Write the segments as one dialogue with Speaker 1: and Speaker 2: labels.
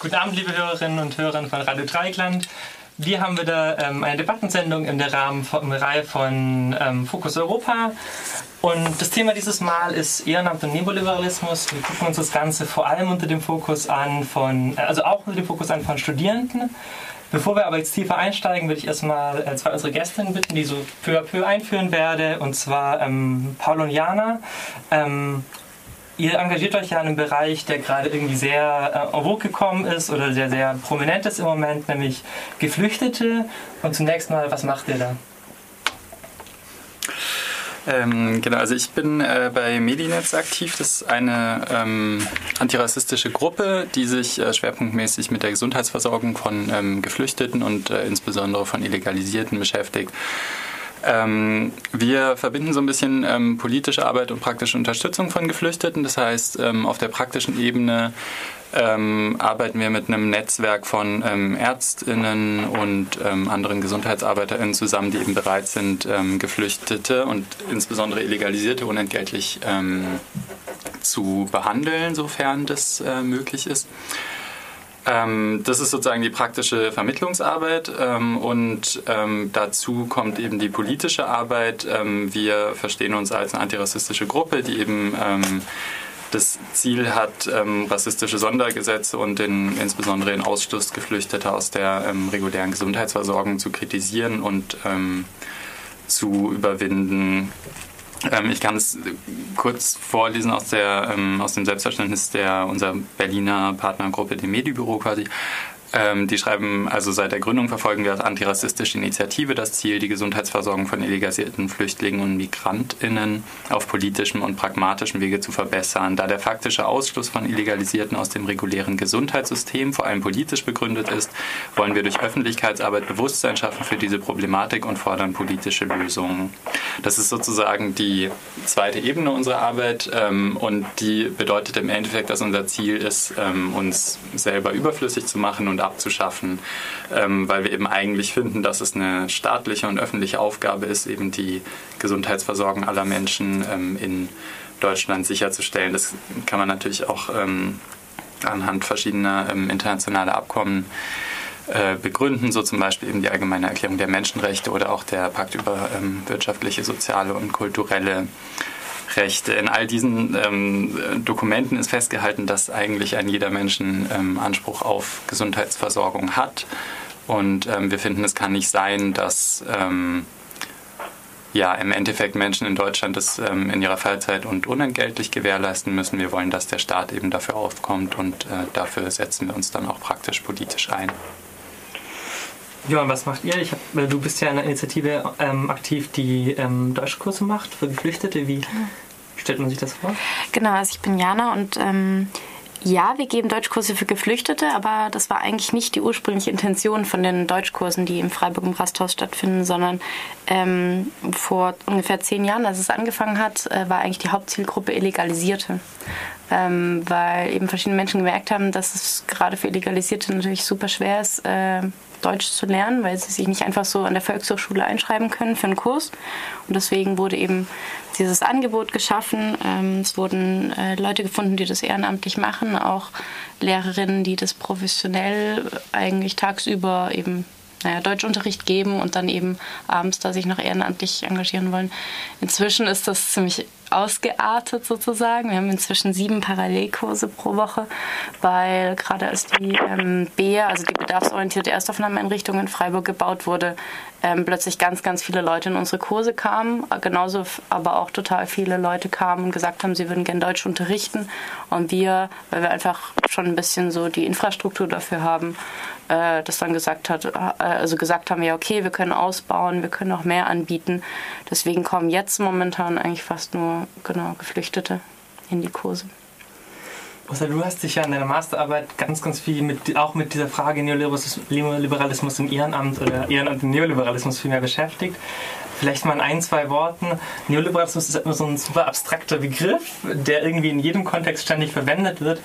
Speaker 1: Guten Abend, liebe Hörerinnen und Hörer von Radio Dreikland. Wir haben wieder ähm, eine Debattensendung in der Rahmen von, Reihe von ähm, Fokus Europa. Und das Thema dieses Mal ist Ehrenamt und Neoliberalismus. Wir gucken uns das Ganze vor allem unter dem Fokus an von, äh, also auch unter dem Fokus an von Studierenden. Bevor wir aber jetzt tiefer einsteigen, würde ich erstmal äh, zwei unserer Gästinnen bitten, die so peu à peu einführen werde. Und zwar ähm, Paul und Jana. Ähm, ihr engagiert euch ja in einem Bereich, der gerade irgendwie sehr äh, en vogue gekommen ist oder sehr, sehr prominent ist im Moment, nämlich Geflüchtete. Und zunächst mal, was macht ihr da?
Speaker 2: Ähm, genau, also ich bin äh, bei Medinetz aktiv. Das ist eine ähm, antirassistische Gruppe, die sich äh, schwerpunktmäßig mit der Gesundheitsversorgung von ähm, Geflüchteten und äh, insbesondere von Illegalisierten beschäftigt. Ähm, wir verbinden so ein bisschen ähm, politische Arbeit und praktische Unterstützung von Geflüchteten. Das heißt, ähm, auf der praktischen Ebene ähm, arbeiten wir mit einem Netzwerk von ähm, Ärztinnen und ähm, anderen Gesundheitsarbeiterinnen zusammen, die eben bereit sind, Geflüchtete und insbesondere Illegalisierte unentgeltlich zu behandeln, sofern das äh, möglich ist. Ähm, das ist sozusagen die praktische Vermittlungsarbeit ähm, und ähm, dazu kommt eben die politische Arbeit. Ähm, wir verstehen uns als eine antirassistische Gruppe, die eben ähm, das Ziel hat, ähm, rassistische Sondergesetze und den, insbesondere den Ausschluss Geflüchteter aus der regulären Gesundheitsversorgung zu kritisieren und zu überwinden. Ähm, ich kann es kurz vorlesen aus, der, ähm, aus dem Selbstverständnis der unserer Berliner Partnergruppe, dem Medibüro quasi. Ähm, die schreiben, also seit der Gründung verfolgen wir als antirassistische Initiative das Ziel, die Gesundheitsversorgung von illegalisierten Flüchtlingen und MigrantInnen auf politischem und pragmatischem Wege zu verbessern. Da der faktische Ausschluss von Illegalisierten aus dem regulären Gesundheitssystem vor allem politisch begründet ist, wollen wir durch Öffentlichkeitsarbeit Bewusstsein schaffen für diese Problematik und fordern politische Lösungen. Das ist sozusagen die zweite Ebene unserer Arbeit ähm, und die bedeutet im Endeffekt, dass unser Ziel ist, ähm, uns selber überflüssig zu machen und abzuschaffen, ähm, weil wir eben eigentlich finden, dass es eine staatliche und öffentliche Aufgabe ist, eben die Gesundheitsversorgung aller Menschen ähm, in Deutschland sicherzustellen. Das kann man natürlich auch ähm, anhand verschiedener ähm, internationaler Abkommen äh, begründen, so zum Beispiel eben die Allgemeine Erklärung der Menschenrechte oder auch der Pakt über ähm, wirtschaftliche, soziale und kulturelle Rechte. In all diesen ähm, Dokumenten ist festgehalten, dass eigentlich ein jeder Mensch ähm, Anspruch auf Gesundheitsversorgung hat. Und ähm, wir finden, es kann nicht sein, dass ähm, ja, im Endeffekt Menschen in Deutschland das ähm, in ihrer Freizeit und unentgeltlich gewährleisten müssen. Wir wollen, dass der Staat eben dafür aufkommt und äh, dafür setzen wir uns dann auch praktisch politisch ein.
Speaker 1: Johann, was macht ihr? Hab, äh, du bist ja in einer Initiative ähm, aktiv, die ähm, Deutschkurse macht für Geflüchtete. Wie stellt man sich das vor?
Speaker 3: Genau, also ich bin Jana und ähm, ja, wir geben Deutschkurse für Geflüchtete, aber das war eigentlich nicht die ursprüngliche Intention von den Deutschkursen, die im Freiburg im Rasthaus stattfinden, sondern ähm, vor ungefähr zehn Jahren, als es angefangen hat, äh, war eigentlich die Hauptzielgruppe Illegalisierte. Ähm, weil eben verschiedene Menschen gemerkt haben, dass es gerade für Illegalisierte natürlich super schwer ist, äh, Deutsch zu lernen, weil sie sich nicht einfach so an der Volkshochschule einschreiben können für einen Kurs. Und deswegen wurde eben dieses Angebot geschaffen. Ähm, es wurden äh, Leute gefunden, die das ehrenamtlich machen, auch Lehrerinnen, die das professionell eigentlich tagsüber eben naja, Deutschunterricht geben und dann eben abends da sich noch ehrenamtlich engagieren wollen. Inzwischen ist das ziemlich ausgeartet sozusagen. Wir haben inzwischen sieben Parallelkurse pro Woche, weil gerade als die ähm, BEA, also die bedarfsorientierte Erstaufnahmeeinrichtung in Freiburg gebaut wurde, ähm, plötzlich ganz, ganz viele Leute in unsere Kurse kamen. Genauso aber auch total viele Leute kamen und gesagt haben, sie würden gerne Deutsch unterrichten. Und wir, weil wir einfach schon ein bisschen so die Infrastruktur dafür haben, äh, das dann gesagt hat, äh, also gesagt haben, ja okay, wir können ausbauen, wir können noch mehr anbieten. Deswegen kommen jetzt momentan eigentlich fast nur genau Geflüchtete in die Kurse.
Speaker 1: Osa, du hast dich ja in deiner Masterarbeit ganz, ganz viel mit, auch mit dieser Frage Neoliberalismus im Ehrenamt oder Ehrenamt im Neoliberalismus viel mehr beschäftigt. Vielleicht mal in ein, zwei Worten. Neoliberalismus ist immer so ein super abstrakter Begriff, der irgendwie in jedem Kontext ständig verwendet wird.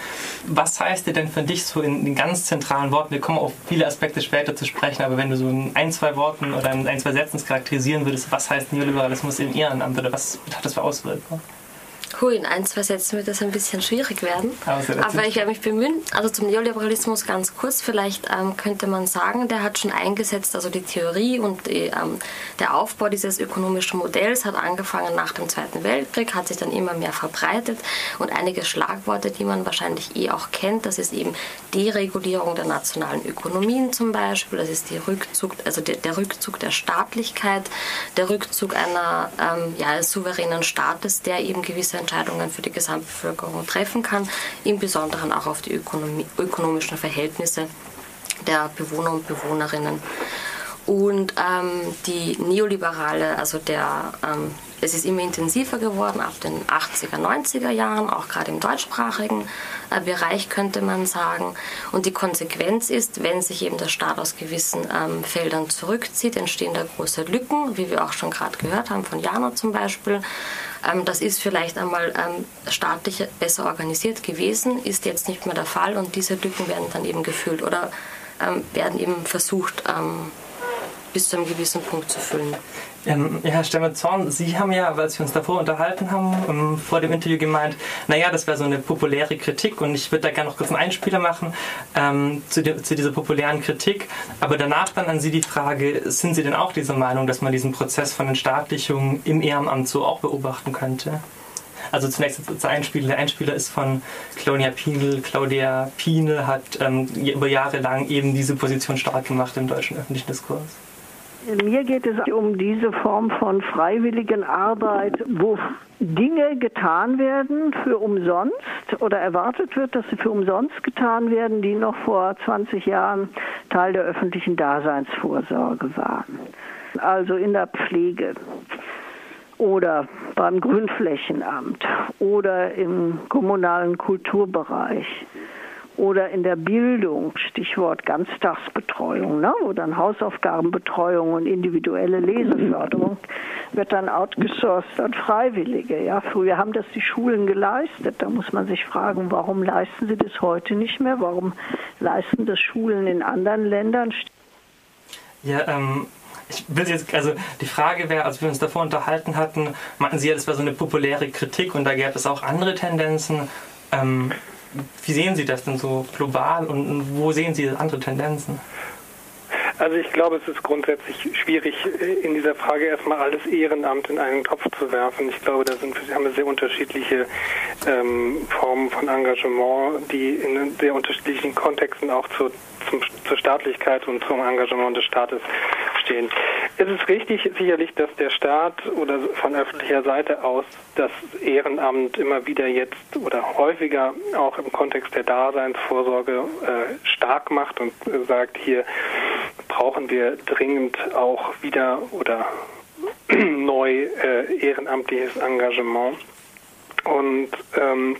Speaker 1: Was heißt der denn für dich so in den ganz zentralen Worten? Wir kommen auf viele Aspekte später zu sprechen, aber wenn du so in ein, zwei Worten oder in ein, zwei Sätzen charakterisieren würdest, was heißt Neoliberalismus im Ehrenamt oder was hat das für Auswirkungen?
Speaker 4: Hui, in ein, zwei Sätzen wird das ein bisschen schwierig werden. Aber ich werde mich bemühen. Also zum Neoliberalismus ganz kurz. Vielleicht ähm, könnte man sagen, der hat schon eingesetzt, also die Theorie und die, ähm, der Aufbau dieses ökonomischen Modells hat angefangen nach dem Zweiten Weltkrieg, hat sich dann immer mehr verbreitet. Und einige Schlagworte, die man wahrscheinlich eh auch kennt, das ist eben Deregulierung der nationalen Ökonomien zum Beispiel, das ist die Rückzug, also der, der Rückzug der Staatlichkeit, der Rückzug einer ähm, ja, souveränen Staates, der eben gewisse gewisse Entscheidungen für die Gesamtbevölkerung treffen kann, im Besonderen auch auf die Ökonomie, ökonomischen Verhältnisse der Bewohner und Bewohnerinnen. Und ähm, die neoliberale, also der, ähm, es ist immer intensiver geworden ab den 80er, 90er Jahren, auch gerade im deutschsprachigen äh, Bereich könnte man sagen. Und die Konsequenz ist, wenn sich eben der Staat aus gewissen ähm, Feldern zurückzieht, entstehen da große Lücken, wie wir auch schon gerade gehört haben von Jana zum Beispiel. Ähm, das ist vielleicht einmal ähm, staatlich besser organisiert gewesen, ist jetzt nicht mehr der Fall und diese Lücken werden dann eben gefüllt oder ähm, werden eben versucht, bis zu einem gewissen Punkt zu füllen.
Speaker 1: Ähm, Herr Stemmer-Zorn, Sie haben ja, als wir uns davor unterhalten haben, ähm, vor dem Interview gemeint, naja, das wäre so eine populäre Kritik und ich würde da gerne noch kurz einen Einspieler machen ähm, zu, de, zu, dieser populären Kritik. Aber danach dann an Sie die Frage, sind Sie denn auch dieser Meinung, dass man diesen Prozess von Entstaatlichung im Ehrenamt so auch beobachten könnte? Also zunächst der Einspieler. Der Einspieler ist von Claudia Pienel. Claudia Pienel hat ähm, über Jahre lang eben diese Position stark gemacht im deutschen öffentlichen Diskurs.
Speaker 5: Mir geht es um diese Form von freiwilligen Arbeit, wo Dinge getan werden für umsonst oder erwartet wird, dass sie für umsonst getan werden, die noch vor 20 Jahren Teil der öffentlichen Daseinsvorsorge waren. Also in der Pflege oder beim Grünflächenamt oder im kommunalen Kulturbereich oder in der Bildung, Stichwort Ganztagsbetreuung, ne, wo dann Hausaufgabenbetreuung und individuelle Leseförderung wird dann outgesourced an Freiwillige. Ja, früher haben das die Schulen geleistet. Da muss man sich fragen, warum leisten sie das heute nicht mehr? Warum leisten das Schulen in anderen Ländern?
Speaker 1: Ja, ähm, ich will jetzt, also die Frage wäre, als wir uns davor unterhalten hatten, meinten Sie ja, das war so eine populäre Kritik und da gäbe es auch andere Tendenzen. Ähm, wie sehen Sie das denn so global und wo sehen Sie andere Tendenzen?
Speaker 6: Also ich glaube, es ist grundsätzlich schwierig, in dieser Frage erstmal alles Ehrenamt in einen Topf zu werfen. Ich glaube, da sind, haben wir sehr unterschiedliche ähm, Formen von Engagement, die in sehr unterschiedlichen Kontexten auch zur, zum, zur Staatlichkeit und zum Engagement des Staates stehen. Es ist richtig sicherlich, dass der Staat oder von öffentlicher Seite aus das Ehrenamt immer wieder jetzt oder häufiger auch im Kontext der Daseinsvorsorge äh, stark macht und äh, sagt, hier brauchen wir dringend auch wieder oder neu äh, ehrenamtliches Engagement. Und ähm,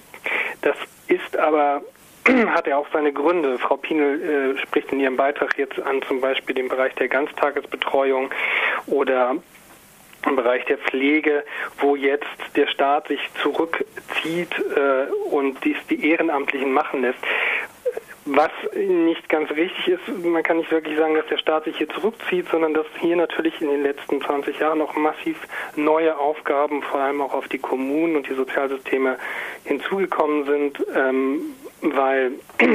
Speaker 6: das ist aber hat ja auch seine Gründe. Frau Pienel äh, spricht in ihrem Beitrag jetzt an zum Beispiel den Bereich der Ganztagesbetreuung oder im Bereich der Pflege, wo jetzt der Staat sich zurückzieht äh, und dies die Ehrenamtlichen machen lässt. Was nicht ganz richtig ist, man kann nicht wirklich sagen, dass der Staat sich hier zurückzieht, sondern dass hier natürlich in den letzten 20 Jahren noch massiv neue Aufgaben, vor allem auch auf die Kommunen und die Sozialsysteme hinzugekommen sind, ähm, weil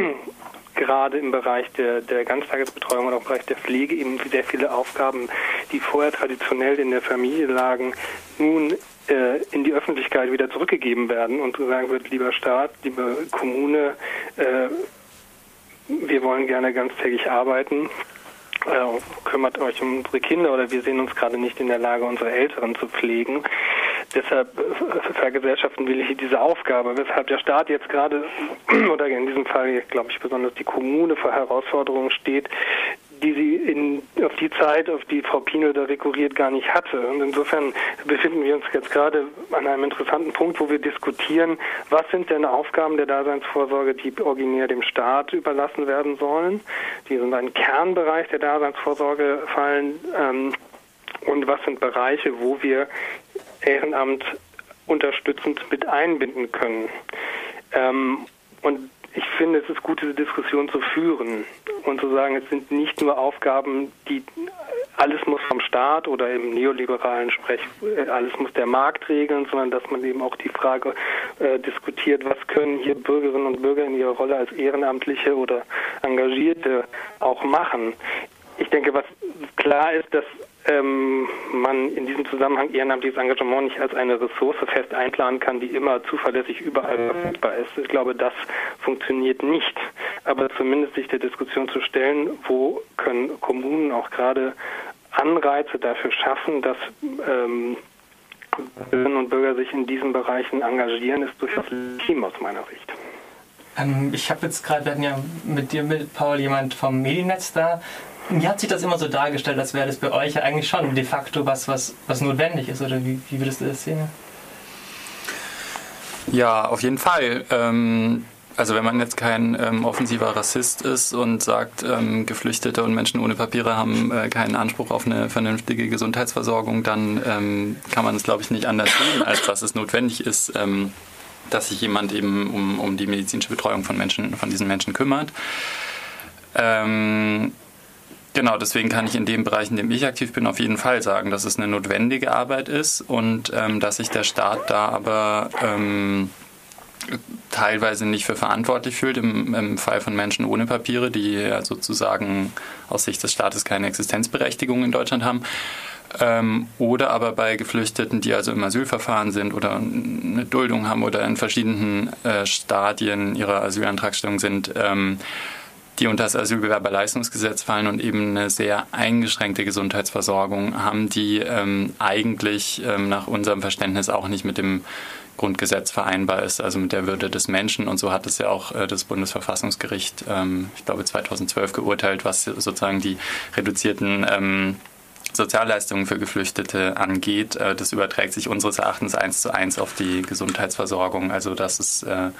Speaker 6: gerade im Bereich der, der Ganztagesbetreuung und auch im Bereich der Pflege eben sehr viele Aufgaben, die vorher traditionell in der Familie lagen, nun äh, in die Öffentlichkeit wieder zurückgegeben werden und sagen wird, lieber Staat, liebe Kommune, äh, wir wollen gerne ganztägig arbeiten. Äh, kümmert euch um unsere Kinder oder wir sehen uns gerade nicht in der Lage, unsere Älteren zu pflegen. Deshalb äh, vergesellschaften will ich diese Aufgabe, weshalb der Staat jetzt gerade, oder in diesem Fall, glaube ich, besonders die Kommune vor Herausforderungen steht, die sie in, auf die Zeit, auf die Frau Pino da rekurriert, gar nicht hatte. Und insofern befinden wir uns jetzt gerade an einem interessanten Punkt, wo wir diskutieren, was sind denn Aufgaben der Daseinsvorsorge, die originär dem Staat überlassen werden sollen, die in einen Kernbereich der Daseinsvorsorge fallen, ähm, und was sind Bereiche, wo wir Ehrenamt unterstützend mit einbinden können. Ähm, und ich finde, es ist gut, diese Diskussion zu führen und zu sagen, es sind nicht nur Aufgaben, die alles muss vom Staat oder im neoliberalen Sprech, äh, alles muss der Markt regeln, sondern dass man eben auch die Frage äh, diskutiert, was können hier Bürgerinnen und Bürger in ihrer Rolle als Ehrenamtliche oder Engagierte auch machen. Ich denke, was klar ist, dass ähm, man in diesem Zusammenhang ehrenamtliches Engagement nicht als eine Ressource fest einplanen kann, die immer zuverlässig überall verfügbar ist. Ich glaube, das funktioniert nicht. Aber zumindest sich der Diskussion zu stellen, wo können Kommunen auch gerade Anreize dafür schaffen, dass ähm, Bürgerinnen und Bürger sich in diesen Bereichen engagieren, ist durchaus legitim aus meiner Sicht.
Speaker 1: Ähm, ich habe jetzt gerade, wir hatten ja mit dir, mit Paul, jemand vom Mediennetz da. Mir hat sich das immer so dargestellt, als wäre das bei euch ja eigentlich schon de facto was, was, was notwendig ist. Oder wie, wie würdest du das sehen?
Speaker 2: Ja, auf jeden Fall. Ähm, also wenn man jetzt kein ähm, offensiver Rassist ist und sagt, ähm, Geflüchtete und Menschen ohne Papiere haben äh, keinen Anspruch auf eine vernünftige Gesundheitsversorgung, dann ähm, kann man es, glaube ich, nicht anders sehen, als dass es notwendig ist, ähm, dass sich jemand eben um, um die medizinische Betreuung von Menschen, von diesen Menschen kümmert. Ähm, Genau, deswegen kann ich in dem Bereich, in dem ich aktiv bin, auf jeden Fall sagen, dass es eine notwendige Arbeit ist und ähm, dass sich der Staat da aber ähm, teilweise nicht für verantwortlich fühlt, im, im, Fall von Menschen ohne Papiere, die sozusagen aus Sicht des Staates keine Existenzberechtigung in Deutschland haben. Ähm, oder aber bei Geflüchteten, die also im Asylverfahren sind oder eine Duldung haben oder in verschiedenen äh, Stadien ihrer Asylantragstellung sind. Die unter das Asylbewerberleistungsgesetz fallen und eben eine sehr eingeschränkte Gesundheitsversorgung haben, die ähm, eigentlich ähm, nach unserem Verständnis auch nicht mit dem Grundgesetz vereinbar ist, also mit der Würde des Menschen. Und so hat es ja auch äh, das Bundesverfassungsgericht, ähm, ich glaube 2012 geurteilt, was sozusagen die reduzierten ähm, Sozialleistungen für Geflüchtete angeht, äh, das überträgt sich unseres Erachtens eins zu eins auf die Gesundheitsversorgung. Also das ist äh,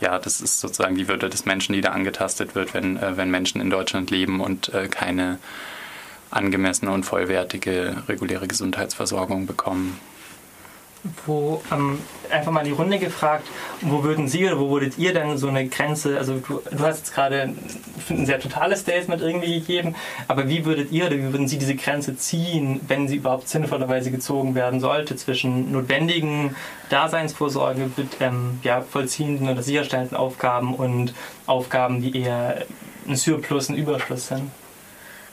Speaker 2: ja, das ist sozusagen die Würde des Menschen, die da angetastet wird, wenn, äh, wenn Menschen in Deutschland leben und keine angemessene und vollwertige reguläre Gesundheitsversorgung bekommen
Speaker 1: wo ähm, einfach mal die Runde gefragt, wo würden Sie oder wo würdet ihr denn so eine Grenze, also du, du hast jetzt gerade ein sehr totales Statement irgendwie gegeben, aber wie würdet ihr oder wie würden Sie diese Grenze ziehen, wenn sie überhaupt sinnvollerweise gezogen werden sollte, zwischen notwendigen Daseinsvorsorge mit ähm, ja, vollziehenden oder sicherstellenden Aufgaben und Aufgaben, die eher ein Surplus, ein Überschluss sind?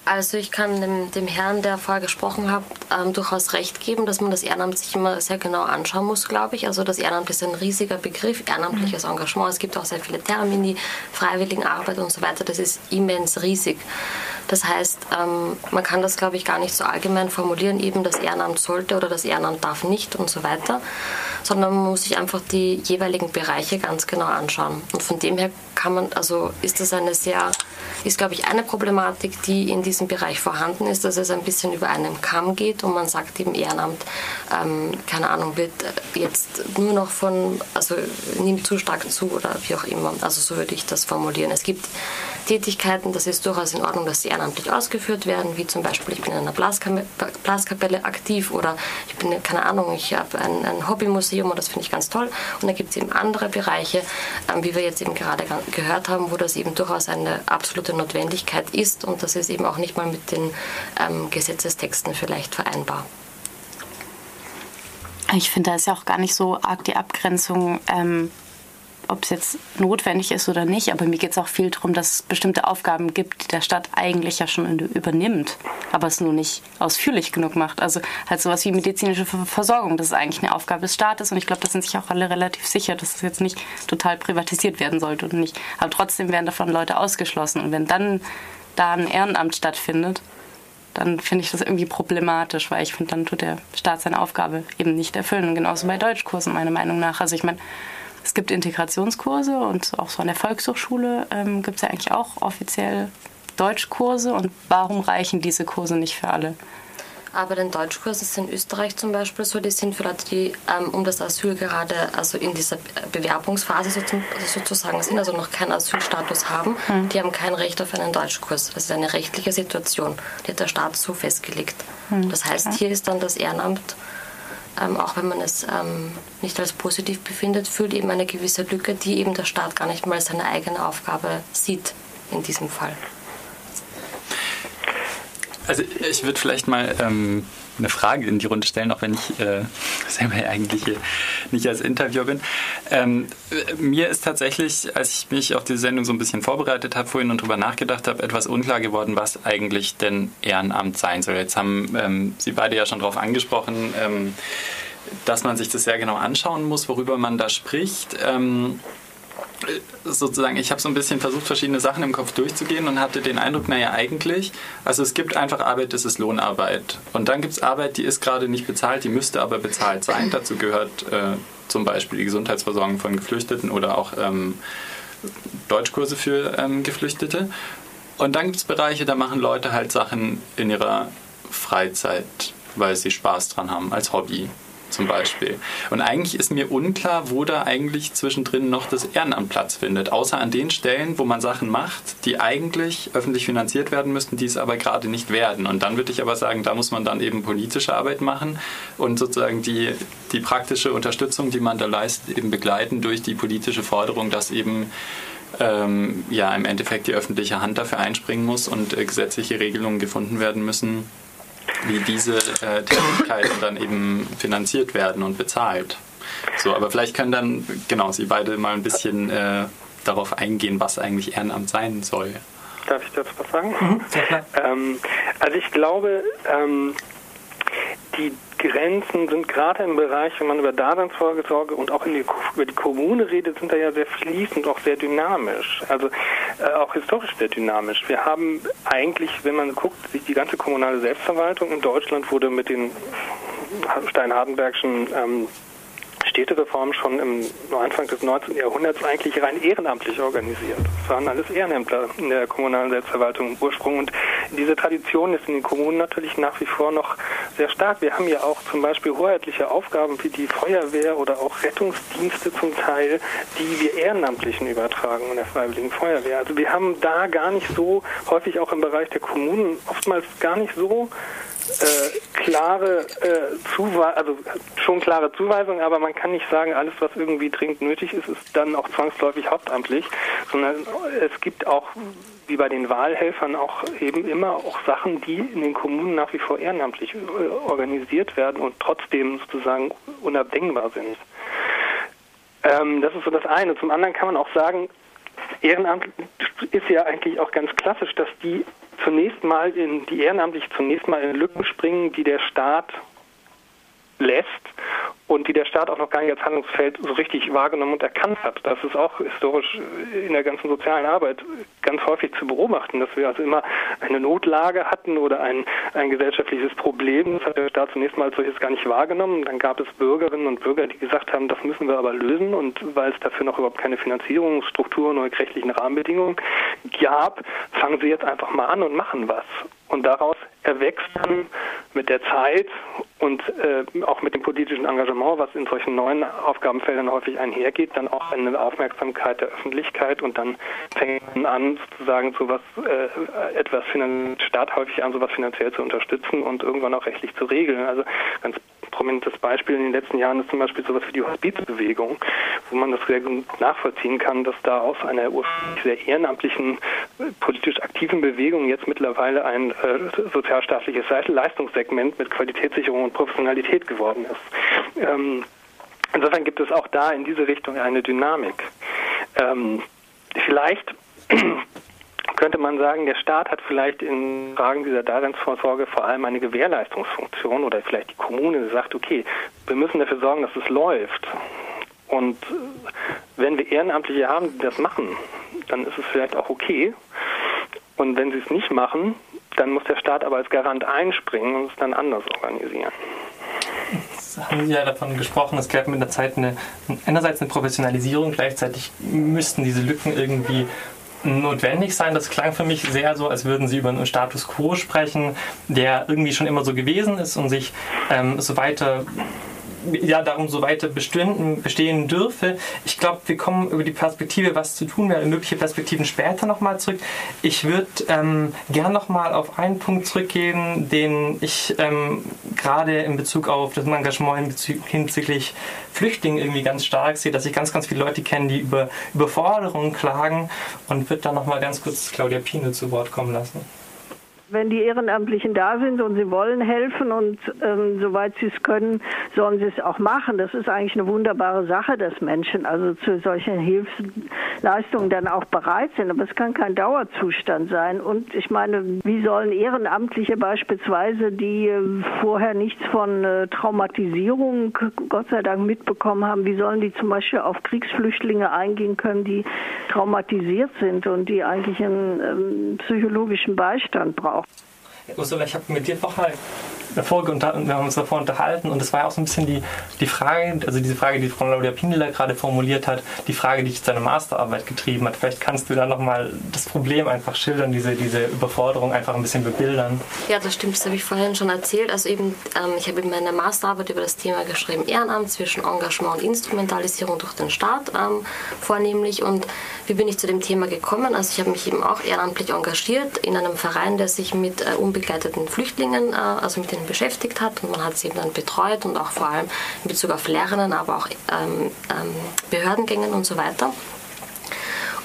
Speaker 4: Also ich kann dem, dem Herrn, der vorher gesprochen hat, ähm, durchaus recht geben, dass man das Ehrenamt sich immer sehr genau anschauen muss, glaube ich. Also das Ehrenamt ist ein riesiger Begriff, ehrenamtliches mhm. Engagement. Es gibt auch sehr viele Termini, Freiwilligenarbeit und so weiter. Das ist immens riesig. Das heißt, ähm, man kann das, glaube ich, gar nicht so allgemein formulieren, eben das Ehrenamt sollte oder das Ehrenamt darf nicht und so weiter, sondern man muss sich einfach die jeweiligen Bereiche ganz genau anschauen. Und von dem her kann man, also ist das eine sehr, ist, glaube ich, eine Problematik, die in diesem Bereich vorhanden ist, dass es ein bisschen über einen Kamm geht und man sagt eben Ehrenamt, ähm, keine Ahnung, wird jetzt nur noch von, also nimmt zu stark zu oder wie auch immer. Also so würde ich das formulieren. Es gibt Tätigkeiten, das ist durchaus in Ordnung, dass sie ehrenamtlich ausgeführt werden, wie zum Beispiel ich bin in einer Blaskapelle aktiv oder ich bin, keine Ahnung, ich habe ein, ein Hobbymuseum und das finde ich ganz toll. Und da gibt es eben andere Bereiche, ähm, wie wir jetzt eben gerade gehört haben, wo das eben durchaus eine absolute Notwendigkeit ist und das ist eben auch nicht mal mit den ähm, Gesetzestexten vielleicht vereinbar.
Speaker 3: Ich finde, da ist ja auch gar nicht so arg die Abgrenzung ähm, ob es jetzt notwendig ist oder nicht, aber mir geht es auch viel darum, dass es bestimmte Aufgaben gibt, die der Staat eigentlich ja schon übernimmt, aber es nur nicht ausführlich genug macht. Also halt sowas wie medizinische Versorgung, das ist eigentlich eine Aufgabe des Staates und ich glaube, da sind sich auch alle relativ sicher, dass es jetzt nicht total privatisiert werden sollte und nicht. Aber trotzdem werden davon Leute ausgeschlossen und wenn dann da ein Ehrenamt stattfindet, dann finde ich das irgendwie problematisch, weil ich finde, dann tut der Staat seine Aufgabe eben nicht erfüllen. Und genauso bei Deutschkursen meiner Meinung nach. Also ich meine, es gibt Integrationskurse und auch so an der Volkshochschule ähm, gibt es ja eigentlich auch offiziell Deutschkurse. Und warum reichen diese Kurse nicht für alle?
Speaker 4: Aber den Deutschkurs ist in Österreich zum Beispiel so, die sind für Leute, die ähm, um das Asyl gerade, also in dieser Bewerbungsphase sozusagen sind, also noch keinen Asylstatus haben, mhm. die haben kein Recht auf einen Deutschkurs. Das ist eine rechtliche Situation, die hat der Staat so festgelegt. Mhm. Das heißt, hier ist dann das Ehrenamt ähm, auch wenn man es ähm, nicht als positiv befindet, fühlt eben eine gewisse Lücke, die eben der Staat gar nicht mal seine eigene Aufgabe sieht in diesem Fall.
Speaker 2: Also ich würde vielleicht mal ähm, eine Frage in die Runde stellen, auch wenn ich äh, selber eigentlich hier nicht als Interviewer bin. Ähm, mir ist tatsächlich, als ich mich auf diese Sendung so ein bisschen vorbereitet habe vorhin und darüber nachgedacht habe, etwas unklar geworden, was eigentlich denn Ehrenamt sein soll. Jetzt haben ähm, Sie beide ja schon darauf angesprochen, ähm, dass man sich das sehr genau anschauen muss, worüber man da spricht. Sozusagen, ich habe so ein bisschen versucht, verschiedene Sachen im Kopf durchzugehen und hatte den Eindruck, naja, eigentlich, also es gibt einfach Arbeit, das ist Lohnarbeit. Und dann gibt es Arbeit, die ist gerade nicht bezahlt, die müsste aber bezahlt sein. Dazu gehört äh, zum Beispiel die Gesundheitsversorgung von Geflüchteten oder auch ähm, Deutschkurse für ähm, Geflüchtete. Und dann gibt es Bereiche, da machen Leute halt Sachen in ihrer Freizeit, weil sie Spaß dran haben, als Hobby zum Beispiel. Und eigentlich ist mir unklar, wo da eigentlich zwischendrin noch das Ehrenamt Platz findet. Außer an den Stellen, wo man Sachen macht, die eigentlich öffentlich finanziert werden müssten, die es aber gerade nicht werden. Und dann würde ich aber sagen, da muss man dann eben politische Arbeit machen und sozusagen die, die praktische Unterstützung, die man da leistet, eben begleiten durch die politische Forderung, dass eben ähm, ja im Endeffekt die öffentliche Hand dafür einspringen muss und äh, gesetzliche Regelungen gefunden werden müssen, wie diese äh, Tätigkeiten dann eben finanziert werden und bezahlt. So, aber vielleicht können dann, genau, Sie beide mal ein bisschen äh, darauf eingehen, was eigentlich Ehrenamt sein soll.
Speaker 6: Darf ich dazu was sagen? Mhm, ähm, also ich glaube, ähm, die Grenzen sind gerade im Bereich, wenn man über Daseinsvorsorge und auch die, über die Kommune redet, sind da ja sehr fließend, auch sehr dynamisch. Also äh, auch historisch sehr dynamisch. Wir haben eigentlich, wenn man guckt, die ganze kommunale Selbstverwaltung in Deutschland wurde mit den Stein-Hardenbergschen ähm, Städtereform schon im Anfang des 19. Jahrhunderts eigentlich rein ehrenamtlich organisiert. Es waren alles Ehrenämter in der kommunalen Selbstverwaltung im Ursprung und diese Tradition ist in den Kommunen natürlich nach wie vor noch sehr stark. Wir haben ja auch zum Beispiel hoheitliche Aufgaben wie die Feuerwehr oder auch Rettungsdienste zum Teil, die wir Ehrenamtlichen übertragen in der Freiwilligen Feuerwehr. Also wir haben da gar nicht so häufig auch im Bereich der Kommunen oftmals gar nicht so äh, klare äh, Zuweisung, also schon klare Zuweisung, aber man kann nicht sagen, alles, was irgendwie dringend nötig ist, ist dann auch zwangsläufig hauptamtlich, sondern es gibt auch, wie bei den Wahlhelfern, auch eben immer auch Sachen, die in den Kommunen nach wie vor ehrenamtlich äh, organisiert werden und trotzdem sozusagen unabdingbar sind. Ähm, das ist so das eine. Zum anderen kann man auch sagen, Ehrenamt ist ja eigentlich auch ganz klassisch, dass die zunächst mal in die ehrenamtlich zunächst mal in Lücken springen, die der Staat lässt und die der Staat auch noch gar nicht als Handlungsfeld so richtig wahrgenommen und erkannt hat. Das ist auch historisch in der ganzen sozialen Arbeit ganz häufig zu beobachten, dass wir also immer eine Notlage hatten oder ein, ein gesellschaftliches Problem. Das hat der Staat zunächst mal als solches gar nicht wahrgenommen. Dann gab es Bürgerinnen und Bürger, die gesagt haben, das müssen wir aber lösen und weil es dafür noch überhaupt keine Finanzierungsstrukturen oder rechtlichen Rahmenbedingungen gab, fangen sie jetzt einfach mal an und machen was. Und daraus erwächst dann mit der Zeit und äh, auch mit dem politischen Engagement, was in solchen neuen Aufgabenfeldern häufig einhergeht, dann auch eine Aufmerksamkeit der Öffentlichkeit und dann fängt man an, sozusagen sowas, äh, etwas Staat häufig an, sowas finanziell zu unterstützen und irgendwann auch rechtlich zu regeln. Also ganz prominentes Beispiel in den letzten Jahren ist zum Beispiel sowas wie die Hospizbewegung, wo man das sehr gut nachvollziehen kann, dass da aus einer ursprünglich sehr ehrenamtlichen, politisch aktiven Bewegung jetzt mittlerweile ein äh, sozialstaatliches Leistungssegment mit Qualitätssicherung und Professionalität geworden ist. Ähm, insofern gibt es auch da in diese Richtung eine Dynamik. Ähm, vielleicht könnte man sagen, der Staat hat vielleicht in Fragen dieser Daseinsvorsorge vor allem eine Gewährleistungsfunktion oder vielleicht die Kommune, sagt, okay, wir müssen dafür sorgen, dass es läuft. Und wenn wir Ehrenamtliche haben, die das machen, dann ist es vielleicht auch okay. Und wenn sie es nicht machen, dann muss der Staat aber als Garant einspringen und es dann anders organisieren.
Speaker 1: Jetzt haben Sie ja davon gesprochen, es gäbe mit der Zeit eine, einerseits eine Professionalisierung, gleichzeitig müssten diese Lücken irgendwie notwendig sein. Das klang für mich sehr so, als würden Sie über einen Status quo sprechen, der irgendwie schon immer so gewesen ist und sich ähm, so weiter ja, darum so weiter bestehen, bestehen dürfe. Ich glaube, wir kommen über die Perspektive, was zu tun wäre, mögliche Perspektiven später nochmal zurück. Ich würde ähm, gern nochmal auf einen Punkt zurückgehen, den ich ähm, gerade in Bezug auf das Engagement hinsichtlich Flüchtlingen irgendwie ganz stark sehe, dass ich ganz, ganz viele Leute kenne, die über Überforderungen klagen und würde dann nochmal ganz kurz Claudia Pine zu Wort kommen lassen.
Speaker 5: Wenn die Ehrenamtlichen da sind und sie wollen helfen und ähm, soweit sie es können, sollen sie es auch machen. Das ist eigentlich eine wunderbare Sache, dass Menschen also zu solchen Hilfsleistungen dann auch bereit sind. Aber es kann kein Dauerzustand sein. Und ich meine, wie sollen Ehrenamtliche beispielsweise, die äh, vorher nichts von äh, Traumatisierung, Gott sei Dank, mitbekommen haben, wie sollen die zum Beispiel auf Kriegsflüchtlinge eingehen können, die traumatisiert sind und die eigentlich einen ähm, psychologischen Beistand brauchen?
Speaker 1: Ursula, ich habe mit dir vorher davor wir haben uns davor unterhalten und es war auch so ein bisschen die, die Frage, also diese Frage, die Frau Claudia Pindler gerade formuliert hat, die Frage, die dich zu deiner Masterarbeit getrieben hat. Vielleicht kannst du da nochmal das Problem einfach schildern, diese, diese Überforderung einfach ein bisschen bebildern.
Speaker 4: Ja, das stimmt, das habe ich vorhin schon erzählt. Also eben, ähm, ich habe in meiner Masterarbeit über das Thema geschrieben, Ehrenamt zwischen Engagement und Instrumentalisierung durch den Staat ähm, vornehmlich und wie bin ich zu dem Thema gekommen? Also ich habe mich eben auch ehrenamtlich engagiert in einem Verein, der sich mit äh, unbegleiteten Flüchtlingen, äh, also mit den beschäftigt hat und man hat sie eben dann betreut und auch vor allem in Bezug auf Lernen, aber auch ähm, ähm, Behördengängen und so weiter.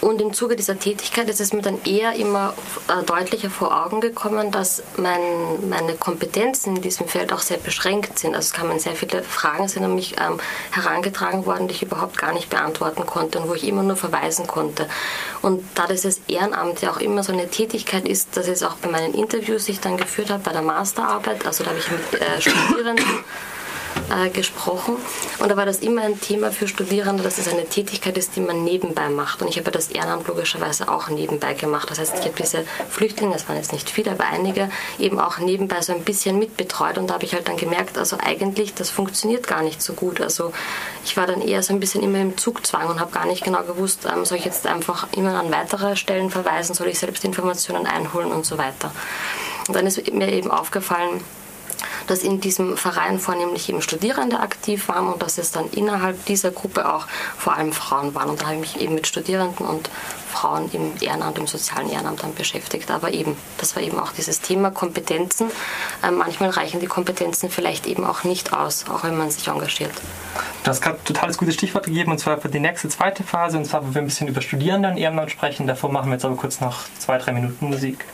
Speaker 4: Und im Zuge dieser Tätigkeit ist es mir dann eher immer äh, deutlicher vor Augen gekommen, dass mein, meine Kompetenzen in diesem Feld auch sehr beschränkt sind. Also es kamen sehr viele Fragen sind an mich ähm, herangetragen worden, die ich überhaupt gar nicht beantworten konnte und wo ich immer nur verweisen konnte. Und da das Ehrenamt ja auch immer so eine Tätigkeit ist, dass es auch bei meinen Interviews, die ich dann geführt habe, bei der Masterarbeit, also da habe ich mit äh, Studierenden äh, gesprochen. Und da war das immer ein Thema für Studierende, dass es eine Tätigkeit ist, die man nebenbei macht. Und ich habe das Ehrenamt logischerweise auch nebenbei gemacht. Das heißt, ich habe diese Flüchtlinge, es waren jetzt nicht viele, aber einige, eben auch nebenbei so ein bisschen mitbetreut. Und da habe ich halt dann gemerkt, also eigentlich, das funktioniert gar nicht so gut. Also ich war dann eher so ein bisschen immer im Zugzwang und habe gar nicht genau gewusst, ähm, soll ich jetzt einfach immer an weitere Stellen verweisen, soll ich selbst Informationen einholen und so weiter. Und dann ist mir eben aufgefallen, dass in diesem Verein vornehmlich eben Studierende aktiv waren und dass es dann innerhalb dieser Gruppe auch vor allem Frauen waren. Und da habe ich mich eben mit Studierenden und Frauen im Ehrenamt, im sozialen Ehrenamt dann beschäftigt. Aber eben, das war eben auch dieses Thema Kompetenzen. Ähm, manchmal reichen die Kompetenzen vielleicht eben auch nicht aus, auch wenn man sich engagiert.
Speaker 1: Du hast gerade ein totales gutes Stichwort gegeben, und zwar für die nächste zweite Phase, und zwar, wo wir ein bisschen über Studierende im Ehrenamt sprechen. Davor machen wir jetzt aber kurz noch zwei, drei Minuten Musik.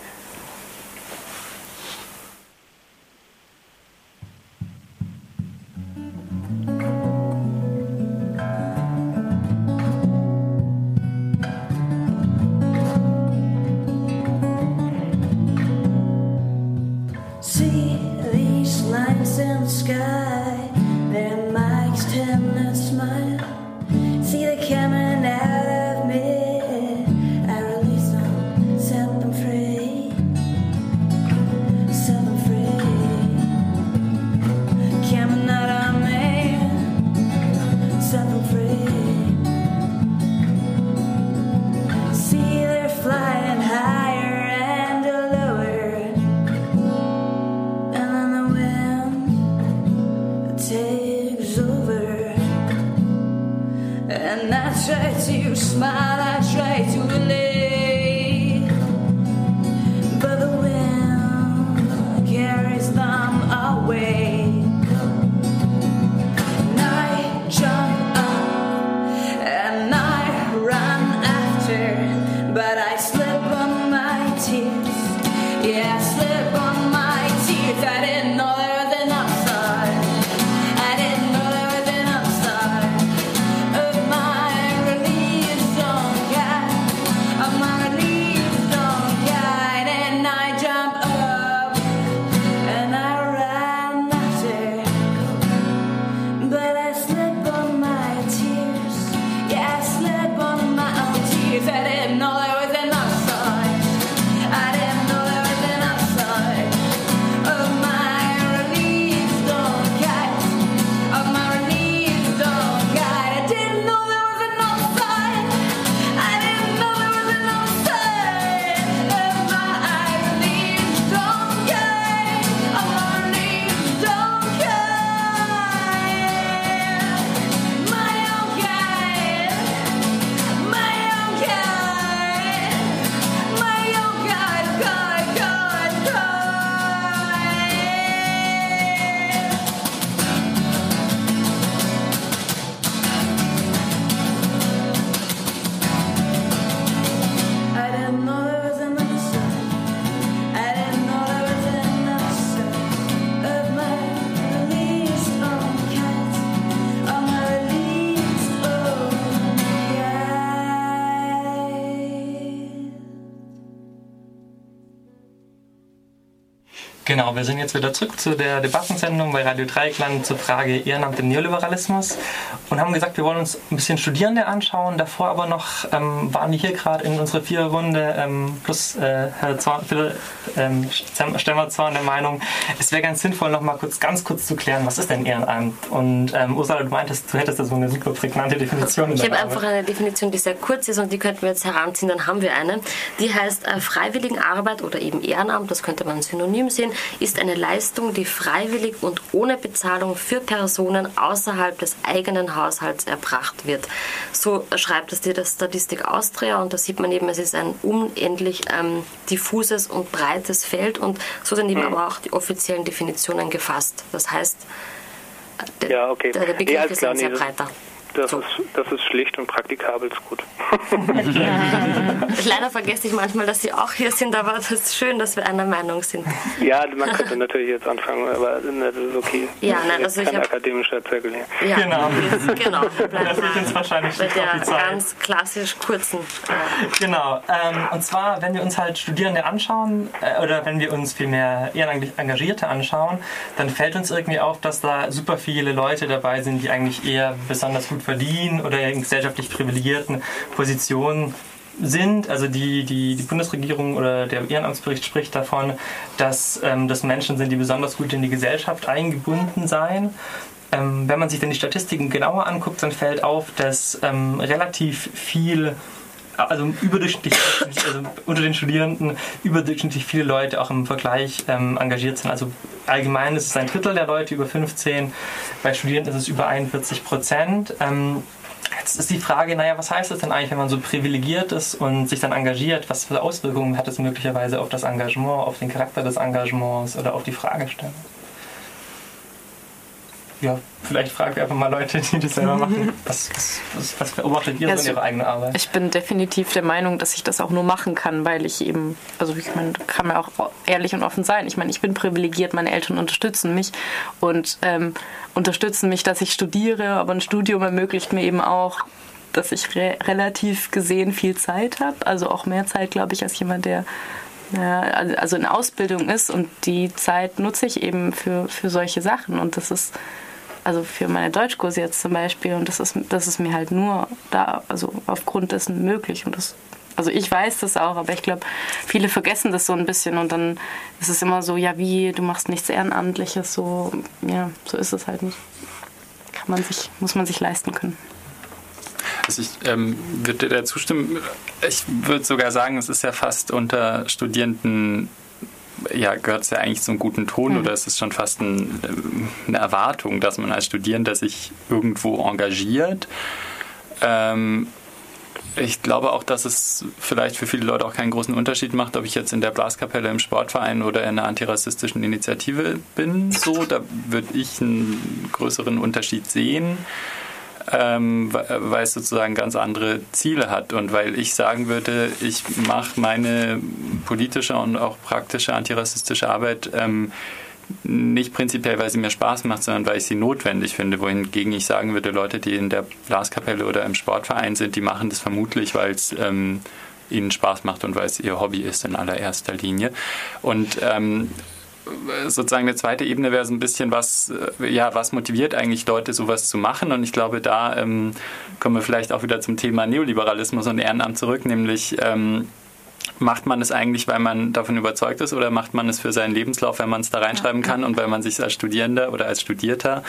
Speaker 1: Genau, wir sind jetzt wieder zurück zu der Debattensendung bei Radio Dreieckland zur Frage Ehrenamt im Neoliberalismus und haben gesagt, wir wollen uns ein bisschen Studierende anschauen. Davor aber noch ähm, waren wir hier gerade in unserer Viererrunde ähm, plus äh, Herr Zorn, ähm, Stemmerzorn der Meinung, es wäre ganz sinnvoll, noch mal kurz, ganz kurz zu klären, was ist denn Ehrenamt? Und ähm, Ursula, du meintest, du hättest da so eine super prägnante Definition.
Speaker 4: Ich habe einfach eine Definition, die sehr kurz ist und die könnten wir jetzt heranziehen, dann haben wir eine. Die heißt äh, Freiwilligenarbeit oder eben Ehrenamt, das könnte man synonym sehen ist eine Leistung, die freiwillig und ohne Bezahlung für Personen außerhalb des eigenen Haushalts erbracht wird. So schreibt es die Statistik Austria und da sieht man eben, es ist ein unendlich ähm, diffuses und breites Feld und so sind eben mhm. aber auch die offiziellen Definitionen gefasst. Das heißt,
Speaker 6: der, ja, okay.
Speaker 4: der Begriff ja, ist ein sehr breiter.
Speaker 6: Das, so. ist, das ist schlicht und praktikabel ist gut.
Speaker 4: Leider vergesse ich manchmal, dass Sie auch hier sind, aber es ist schön, dass wir einer Meinung sind.
Speaker 6: Ja, man könnte natürlich jetzt anfangen, aber das ist okay.
Speaker 4: Ja, nein,
Speaker 6: also kein akademischer Zirkel
Speaker 4: hier. Ja, genau. Jetzt, genau.
Speaker 1: Das wird jetzt wahrscheinlich
Speaker 4: mit der ganz klassisch kurzen.
Speaker 1: Äh genau. Ähm, und zwar, wenn wir uns halt Studierende anschauen äh, oder wenn wir uns vielmehr ehrenamtlich Engagierte anschauen, dann fällt uns irgendwie auf, dass da super viele Leute dabei sind, die eigentlich eher besonders gut verdienen oder in gesellschaftlich privilegierten Positionen sind. Also die, die, die Bundesregierung oder der Ehrenamtsbericht spricht davon, dass ähm, das Menschen sind, die besonders gut in die Gesellschaft eingebunden seien. Ähm, wenn man sich dann die Statistiken genauer anguckt, dann fällt auf, dass ähm, relativ viel also überdurchschnittlich, also unter den Studierenden überdurchschnittlich viele Leute auch im Vergleich ähm, engagiert sind. Also allgemein ist es ein Drittel der Leute über 15, bei Studierenden ist es über 41 Prozent. Ähm, Jetzt ist die Frage, naja, was heißt das denn eigentlich, wenn man so privilegiert ist und sich dann engagiert? Was für Auswirkungen hat das möglicherweise auf das Engagement, auf den Charakter des Engagements oder auf die Fragestellung? Ja, vielleicht fragt ihr einfach mal Leute, die das selber machen. Was, was, was beobachtet ihr ja, so in ihrer eigenen Arbeit?
Speaker 3: Ich bin definitiv der Meinung, dass ich das auch nur machen kann, weil ich eben, also ich meine, kann man auch ehrlich und offen sein. Ich meine, ich bin privilegiert, meine Eltern unterstützen mich und ähm, unterstützen mich, dass ich studiere, aber ein Studium ermöglicht mir eben auch, dass ich re relativ gesehen viel Zeit habe, also auch mehr Zeit, glaube ich, als jemand, der ja, also in Ausbildung ist und die Zeit nutze ich eben für, für solche Sachen und das ist also für meine Deutschkurse jetzt zum Beispiel und das ist, das ist mir halt nur da, also aufgrund dessen möglich und das also ich weiß das auch, aber ich glaube, viele vergessen das so ein bisschen und dann ist es immer so, ja wie, du machst nichts Ehrenamtliches, so, ja, so ist es halt nicht. Kann man sich, muss man sich leisten können.
Speaker 2: Also ich ähm, würde dir zustimmen. Ich würde sogar sagen, es ist ja fast unter Studierenden ja, gehört es ja eigentlich zum guten Ton mhm. oder ist es schon fast ein, eine Erwartung, dass man als Studierender sich irgendwo engagiert? Ähm, ich glaube auch, dass es vielleicht für viele Leute auch keinen großen Unterschied macht, ob ich jetzt in der Blaskapelle im Sportverein oder in einer antirassistischen Initiative bin. So, da würde ich einen größeren Unterschied sehen ähm, weil es sozusagen ganz andere Ziele hat und weil ich sagen würde, ich mache meine politische und auch praktische antirassistische Arbeit ähm, nicht prinzipiell, weil sie mir Spaß macht, sondern weil ich sie notwendig finde. Wohingegen ich sagen würde, Leute, die in der Blaskapelle oder im Sportverein sind, die machen das vermutlich, weil es ähm, ihnen Spaß macht und weil es ihr Hobby ist in allererster Linie. Und ähm, sozusagen eine zweite Ebene wäre so ein bisschen, was, äh, ja, was motiviert eigentlich Leute, sowas zu machen? Und ich glaube, da ähm, kommen wir vielleicht auch wieder zum Thema Neoliberalismus und Ehrenamt zurück, nämlich ähm, macht man es eigentlich, weil man davon überzeugt ist oder macht man es für seinen Lebenslauf, wenn man es da reinschreiben kann und weil man sich als Studierender oder als Studierter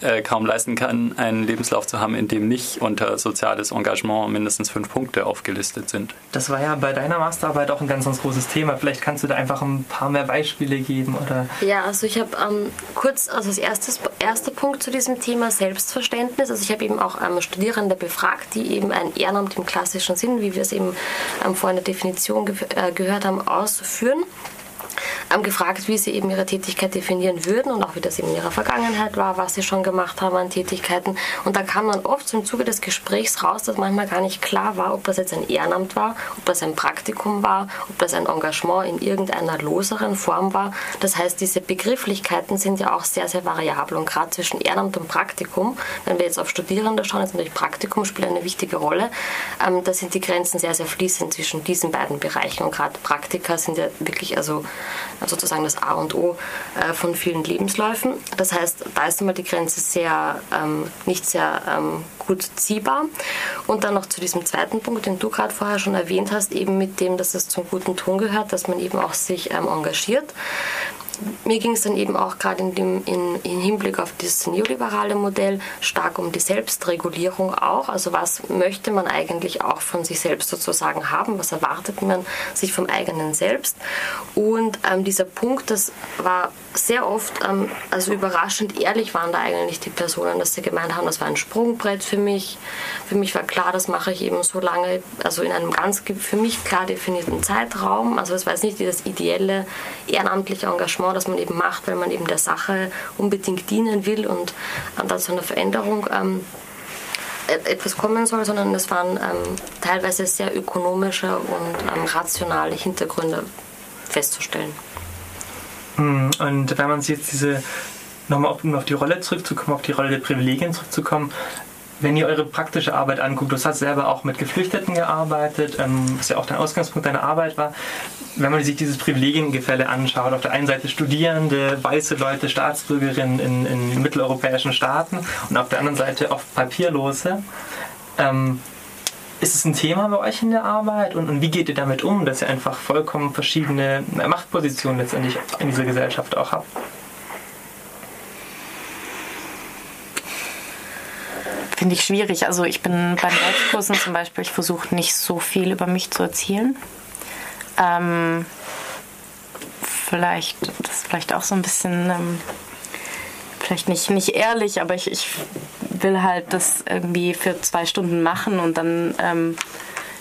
Speaker 2: äh, kaum leisten kann, einen Lebenslauf zu haben, in dem nicht unter soziales Engagement mindestens fünf Punkte aufgelistet sind.
Speaker 1: Das war ja bei deiner Masterarbeit auch ein ganz, ganz großes Thema. Vielleicht kannst du da einfach ein paar mehr Beispiele geben oder?
Speaker 4: Ja, also ich habe ähm, kurz, also das erste, erste Punkt zu diesem Thema Selbstverständnis. Also ich habe eben auch ähm, Studierende befragt, die eben ein Ehrenamt im klassischen Sinn, wie wir es eben ähm, vorhin in der Definition gehört haben, ausführen ähm, gefragt, wie sie eben ihre Tätigkeit definieren würden und auch wie das eben in ihrer Vergangenheit war, was sie schon gemacht haben an Tätigkeiten. Und da kam dann oft im Zuge des Gesprächs raus, dass manchmal gar nicht klar war, ob das jetzt ein Ehrenamt war, ob das ein Praktikum war, ob das ein Engagement in irgendeiner loseren Form war. Das heißt, diese Begrifflichkeiten sind ja auch sehr, sehr variabel und gerade zwischen Ehrenamt und Praktikum, wenn wir jetzt auf Studierende schauen, ist natürlich Praktikum spielt eine wichtige Rolle. Ähm, da sind die Grenzen sehr, sehr fließend zwischen diesen beiden Bereichen und gerade Praktika sind ja wirklich also sozusagen das A und O äh, von vielen Lebensläufen. Das heißt, da ist immer die Grenze sehr, ähm, nicht sehr ähm, gut ziehbar. Und dann noch zu diesem zweiten Punkt, den du gerade vorher schon erwähnt hast, eben mit dem, dass es zum guten Ton gehört, dass man eben auch sich ähm, engagiert mir ging es dann eben auch gerade in dem, in, in Hinblick auf dieses neoliberale Modell stark um die Selbstregulierung auch. Also was möchte man eigentlich auch von sich selbst sozusagen haben? Was erwartet man sich vom eigenen Selbst? Und ähm, dieser Punkt, das war sehr oft, ähm, also überraschend ehrlich waren da eigentlich die Personen, dass sie gemeint haben, das war ein Sprungbrett für mich. Für mich war klar, das mache ich eben so lange, also in einem ganz für mich klar definierten Zeitraum. Also es war jetzt nicht das ideelle ehrenamtliche Engagement, das man eben macht, weil man eben der Sache unbedingt dienen will und dann so eine Veränderung ähm, etwas kommen soll, sondern es waren ähm, teilweise sehr ökonomische und ähm, rationale Hintergründe festzustellen.
Speaker 1: Hm, und wenn man sich jetzt diese, nochmal auf, auf die Rolle zurückzukommen, auf die Rolle der Privilegien zurückzukommen, wenn ihr eure praktische Arbeit anguckt, du hast selber auch mit Geflüchteten gearbeitet, ähm, was ja auch dein Ausgangspunkt deiner Arbeit war. Wenn man sich dieses Privilegiengefälle anschaut, auf der einen Seite Studierende, weiße Leute, Staatsbürgerinnen in, in mitteleuropäischen Staaten und auf der anderen Seite oft Papierlose. Ähm, ist es ein Thema bei euch in der Arbeit und, und, wie geht ihr damit um, dass ihr einfach vollkommen verschiedene Machtpositionen letztendlich in dieser Gesellschaft auch habt?
Speaker 3: Finde ich schwierig. Also ich bin bei den Deutschkursen zum Beispiel, ich versuche nicht so viel über mich zu erzählen. Ähm, vielleicht, das ist vielleicht auch so ein bisschen, ähm, vielleicht nicht, nicht ehrlich, aber ich, ich will halt das irgendwie für zwei Stunden machen und dann ähm,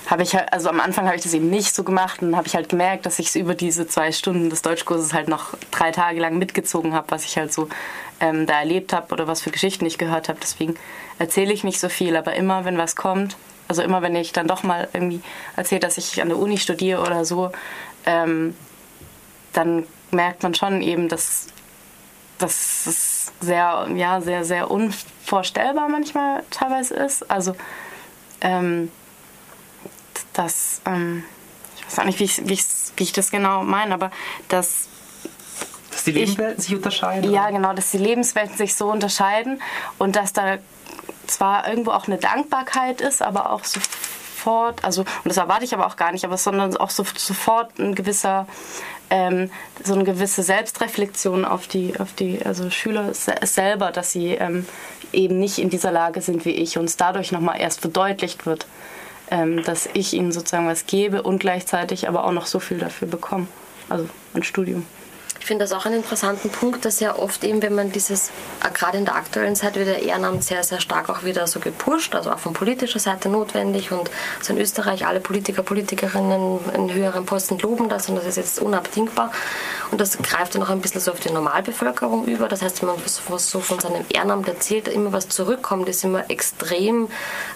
Speaker 3: habe ich halt, also am Anfang habe ich das eben nicht so gemacht und habe ich halt gemerkt, dass ich es über diese zwei Stunden des Deutschkurses halt noch drei Tage lang mitgezogen habe, was ich halt so ähm, da erlebt habe oder was für Geschichten ich gehört habe. Deswegen erzähle ich nicht so viel, aber immer, wenn was kommt, also immer, wenn ich dann doch mal irgendwie erzähle, dass ich an der Uni studiere oder so, ähm, dann merkt man schon eben, dass, dass es sehr, ja, sehr, sehr unvorstellbar manchmal teilweise ist. Also ähm, dass, ähm, ich weiß auch nicht, wie ich, wie, ich, wie ich das genau meine, aber dass
Speaker 1: dass die Lebenswelten ich, sich unterscheiden?
Speaker 3: Ja, genau, dass die Lebenswelten sich so unterscheiden und dass da zwar irgendwo auch eine Dankbarkeit ist, aber auch sofort, also, und das erwarte ich aber auch gar nicht, aber sondern auch so, sofort ein gewisser, ähm, so eine gewisse Selbstreflexion auf die, auf die also Schüler selber, dass sie ähm, eben nicht in dieser Lage sind wie ich und es dadurch nochmal erst verdeutlicht wird ähm, dass ich ihnen sozusagen was gebe und gleichzeitig aber auch noch so viel dafür bekomme. Also ein Studium.
Speaker 4: Ich finde das auch einen interessanten Punkt, dass ja oft eben, wenn man dieses, gerade in der aktuellen Zeit wird der Ehrenamt sehr, sehr stark auch wieder so gepusht, also auch von politischer Seite notwendig und so in Österreich alle Politiker, Politikerinnen in höheren Posten loben das und das ist jetzt unabdingbar und das greift dann auch ein bisschen so auf die Normalbevölkerung über. Das heißt, wenn man so von seinem Ehrenamt erzählt, immer was zurückkommt, ist immer extrem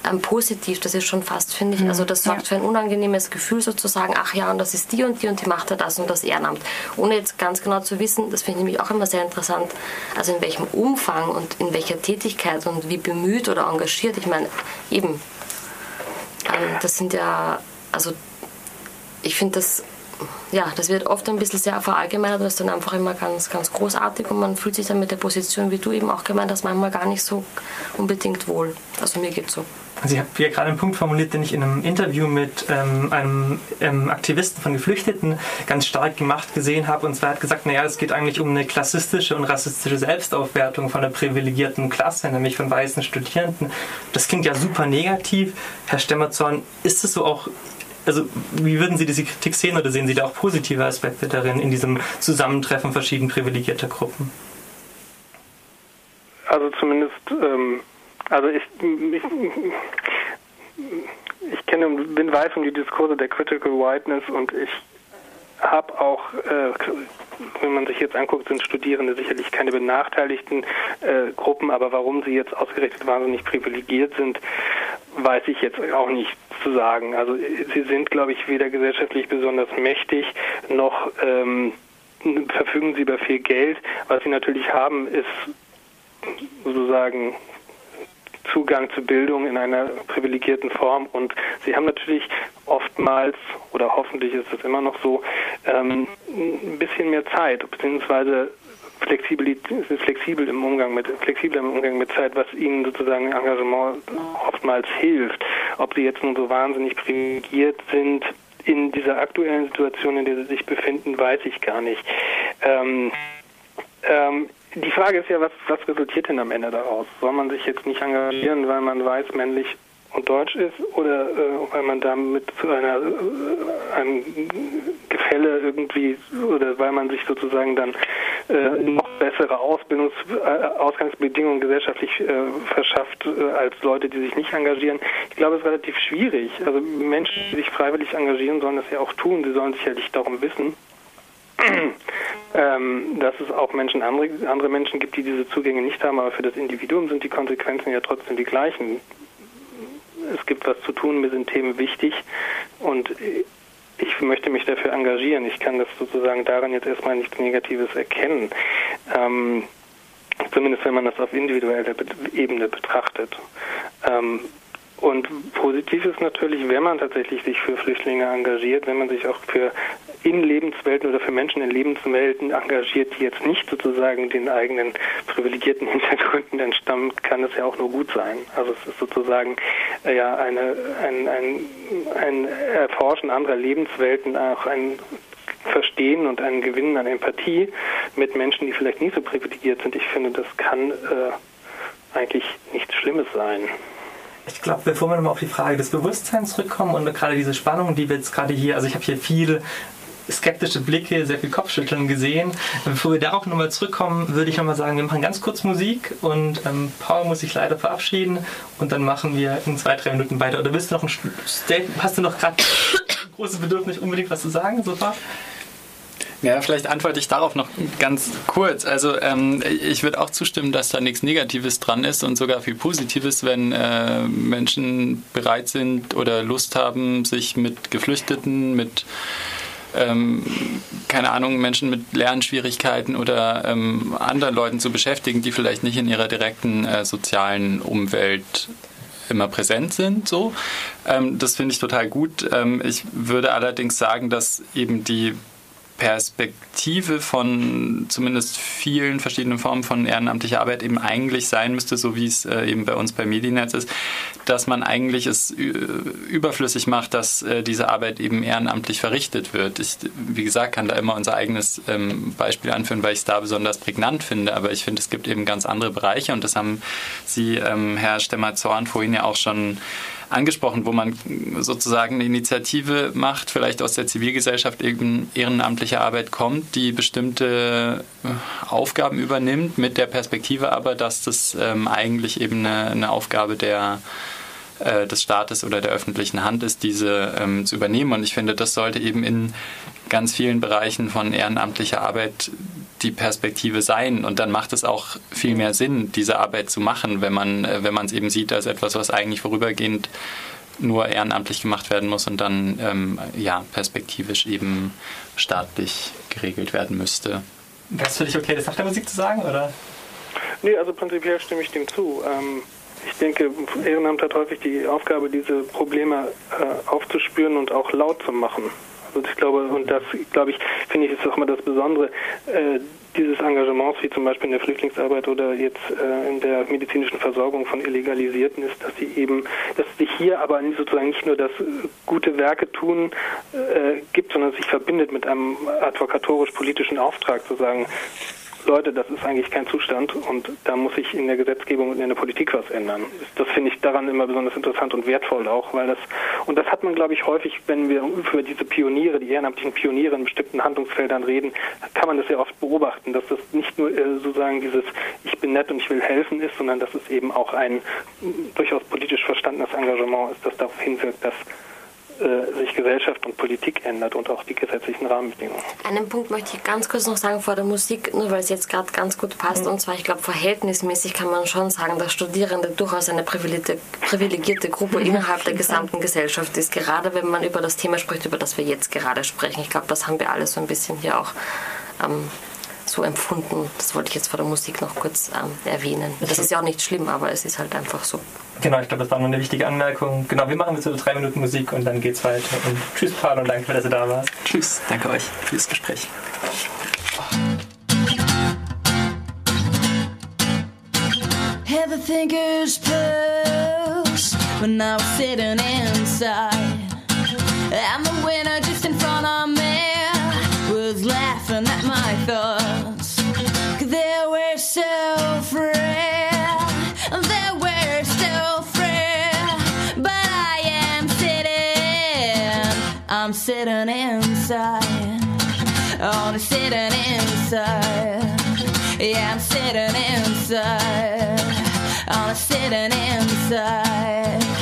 Speaker 4: ähm, positiv. Das ist schon fast, finde ich, mhm. also das sorgt ja. für ein unangenehmes Gefühl sozusagen, ach ja, und das ist die und die und die macht ja das und das Ehrenamt. Ohne jetzt ganz genau zu wissen, das finde ich nämlich auch immer sehr interessant, also in welchem Umfang und in welcher Tätigkeit und wie bemüht oder engagiert. Ich meine, eben, ähm, das sind ja, also ich finde das ja, das wird oft ein bisschen sehr verallgemeinert und ist dann einfach immer ganz, ganz großartig und man fühlt sich dann mit der Position, wie du eben auch gemeint hast, manchmal gar nicht so unbedingt wohl. Also mir geht so.
Speaker 1: Also ich habe ja gerade einen Punkt formuliert, den ich in einem Interview mit ähm, einem ähm, Aktivisten von Geflüchteten ganz stark gemacht gesehen habe. Und zwar hat gesagt, naja, es geht eigentlich um eine klassistische und rassistische Selbstaufwertung von einer privilegierten Klasse, nämlich von weißen Studierenden. Das klingt ja super negativ. Herr Stemmerzorn, ist es so auch also wie würden Sie diese Kritik sehen oder sehen Sie da auch positive Aspekte darin, in diesem Zusammentreffen verschieden privilegierter Gruppen?
Speaker 6: Also zumindest, ähm, also ich, ich, ich kenne, bin weiß um die Diskurse der Critical Whiteness und ich habe auch, äh, wenn man sich jetzt anguckt, sind Studierende sicherlich keine benachteiligten äh, Gruppen, aber warum sie jetzt ausgerechnet wahnsinnig privilegiert sind, weiß ich jetzt auch nicht zu sagen. Also sie sind, glaube ich, weder gesellschaftlich besonders mächtig, noch ähm, verfügen sie über viel Geld. Was sie natürlich haben, ist sozusagen Zugang zu Bildung in einer privilegierten Form und sie haben natürlich oftmals, oder hoffentlich ist es immer noch so, ähm, ein bisschen mehr Zeit, beziehungsweise flexibel im Umgang mit flexibel im Umgang mit Zeit, was ihnen sozusagen Engagement oftmals hilft. Ob sie jetzt nun so wahnsinnig privilegiert sind in dieser aktuellen Situation, in der sie sich befinden, weiß ich gar nicht. Ähm, ähm, die Frage ist ja, was, was resultiert denn am Ende daraus? Soll man sich jetzt nicht engagieren, weil man weiß, männlich und deutsch ist oder äh, weil man damit zu einer äh, einem Gefälle irgendwie oder weil man sich sozusagen dann äh, noch bessere Ausbildungs äh, Ausgangsbedingungen gesellschaftlich äh, verschafft äh, als Leute, die sich nicht engagieren. Ich glaube, es ist relativ schwierig. Also Menschen, die sich freiwillig engagieren, sollen das ja auch tun. Sie sollen sicherlich darum wissen. Ähm, dass es auch Menschen, andere, andere Menschen gibt, die diese Zugänge nicht haben, aber für das Individuum sind die Konsequenzen ja trotzdem die gleichen es gibt was zu tun, mir sind Themen wichtig und ich möchte mich dafür engagieren. Ich kann das sozusagen daran jetzt erstmal nichts Negatives erkennen. Ähm, zumindest wenn man das auf individueller Ebene betrachtet. Ähm, und positiv ist natürlich, wenn man tatsächlich sich für Flüchtlinge engagiert, wenn man sich auch für in Lebenswelten oder für Menschen in Lebenswelten engagiert, die jetzt nicht sozusagen den eigenen privilegierten Hintergründen entstammen, kann es ja auch nur gut sein. Also es ist sozusagen äh, ja eine, ein, ein, ein Erforschen anderer Lebenswelten, auch ein Verstehen und ein Gewinnen an Empathie mit Menschen, die vielleicht nicht so privilegiert sind. Ich finde, das kann äh, eigentlich nichts Schlimmes sein.
Speaker 1: Ich glaube, bevor wir nochmal auf die Frage des Bewusstseins zurückkommen und gerade diese Spannung, die wir jetzt gerade hier, also ich habe hier viel skeptische Blicke, sehr viel Kopfschütteln gesehen. Bevor wir darauf nochmal zurückkommen, würde ich nochmal sagen, wir machen ganz kurz Musik und ähm, Paul muss sich leider verabschieden und dann machen wir in zwei, drei Minuten weiter. Oder willst du noch ein Statement, hast du noch gerade großes Bedürfnis, unbedingt was zu sagen sofort?
Speaker 2: Ja, vielleicht antworte ich darauf noch ganz kurz. Also ähm, ich würde auch zustimmen, dass da nichts Negatives dran ist und sogar viel Positives, wenn äh, Menschen bereit sind oder Lust haben, sich mit Geflüchteten, mit ähm, keine Ahnung, Menschen mit Lernschwierigkeiten oder ähm, anderen Leuten zu beschäftigen, die vielleicht nicht in ihrer direkten äh, sozialen Umwelt immer präsent sind. So, ähm, das finde ich total gut. Ähm, ich würde allerdings sagen, dass eben die Perspektive von zumindest vielen verschiedenen Formen von ehrenamtlicher Arbeit eben eigentlich sein müsste, so wie es äh, eben bei uns bei Medinetz ist, dass man eigentlich es überflüssig macht, dass äh, diese Arbeit eben ehrenamtlich verrichtet wird. Ich, wie gesagt, kann da immer unser eigenes ähm, Beispiel anführen, weil ich es da besonders prägnant finde, aber ich finde, es gibt eben ganz andere Bereiche und das haben Sie, ähm, Herr Stemmer-Zorn, vorhin ja auch schon angesprochen, wo man sozusagen eine Initiative macht, vielleicht aus der Zivilgesellschaft eben ehrenamtliche Arbeit kommt, die bestimmte äh, Aufgaben übernimmt, mit der Perspektive aber, dass das ähm, eigentlich eben eine, eine Aufgabe der äh, des Staates oder der öffentlichen Hand ist, diese ähm, zu übernehmen. Und ich finde, das sollte eben in ganz vielen Bereichen von ehrenamtlicher Arbeit die Perspektive sein. Und dann macht es auch viel mehr Sinn, diese Arbeit zu machen, wenn man äh, wenn man es eben sieht als etwas, was eigentlich vorübergehend nur ehrenamtlich gemacht werden muss und dann ähm, ja perspektivisch eben staatlich geregelt werden müsste.
Speaker 1: Wäre es für dich okay, das nach der Musik zu sagen, oder?
Speaker 6: Nee, also prinzipiell stimme ich dem zu. Ähm, ich denke, Ehrenamt hat häufig die Aufgabe, diese Probleme äh, aufzuspüren und auch laut zu machen. Also ich glaube, und das, glaube ich, finde ich, ist auch immer das Besondere äh, dieses Engagements, wie zum Beispiel in der Flüchtlingsarbeit oder jetzt äh, in der medizinischen Versorgung von Illegalisierten, ist, dass sie eben, dass sich hier aber sozusagen nicht nur das gute Werke tun äh, gibt, sondern sich verbindet mit einem advokatorisch-politischen Auftrag, zu sagen, Leute, das ist eigentlich kein Zustand und da muss sich in der Gesetzgebung und in der Politik was ändern. Das finde ich daran immer besonders interessant und wertvoll auch, weil das, und das hat man, glaube ich, häufig, wenn wir über diese Pioniere, die ehrenamtlichen Pioniere in bestimmten Handlungsfeldern reden, kann man das ja oft beobachten, dass das nicht nur äh, sozusagen dieses Ich bin nett und ich will helfen ist, sondern dass es eben auch ein durchaus politisch verstandenes Engagement ist, das darauf hinwirkt, dass sich Gesellschaft und Politik ändert und auch die gesetzlichen Rahmenbedingungen.
Speaker 4: Einen Punkt möchte ich ganz kurz noch sagen vor der Musik, nur weil es jetzt gerade ganz gut passt. Mhm. Und zwar, ich glaube, verhältnismäßig kann man schon sagen, dass Studierende durchaus eine privilegierte Gruppe mhm. innerhalb der gesamten Gesellschaft ist. Gerade wenn man über das Thema spricht, über das wir jetzt gerade sprechen. Ich glaube, das haben wir alle so ein bisschen hier auch ähm, so empfunden. Das wollte ich jetzt vor der Musik noch kurz ähm, erwähnen. Das ist ja auch nicht schlimm, aber es ist halt einfach so.
Speaker 1: Genau, ich glaube, das war nur eine wichtige Anmerkung. Genau, wir machen jetzt so drei Minuten Musik und dann geht's weiter. Und tschüss, Paul, und danke, dass du da warst.
Speaker 7: Tschüss, danke euch für das Gespräch. Everything is past when I was sitting inside. Sitting inside. Oh, Only sitting inside. Yeah, I'm sitting inside. Oh, I'm sitting inside.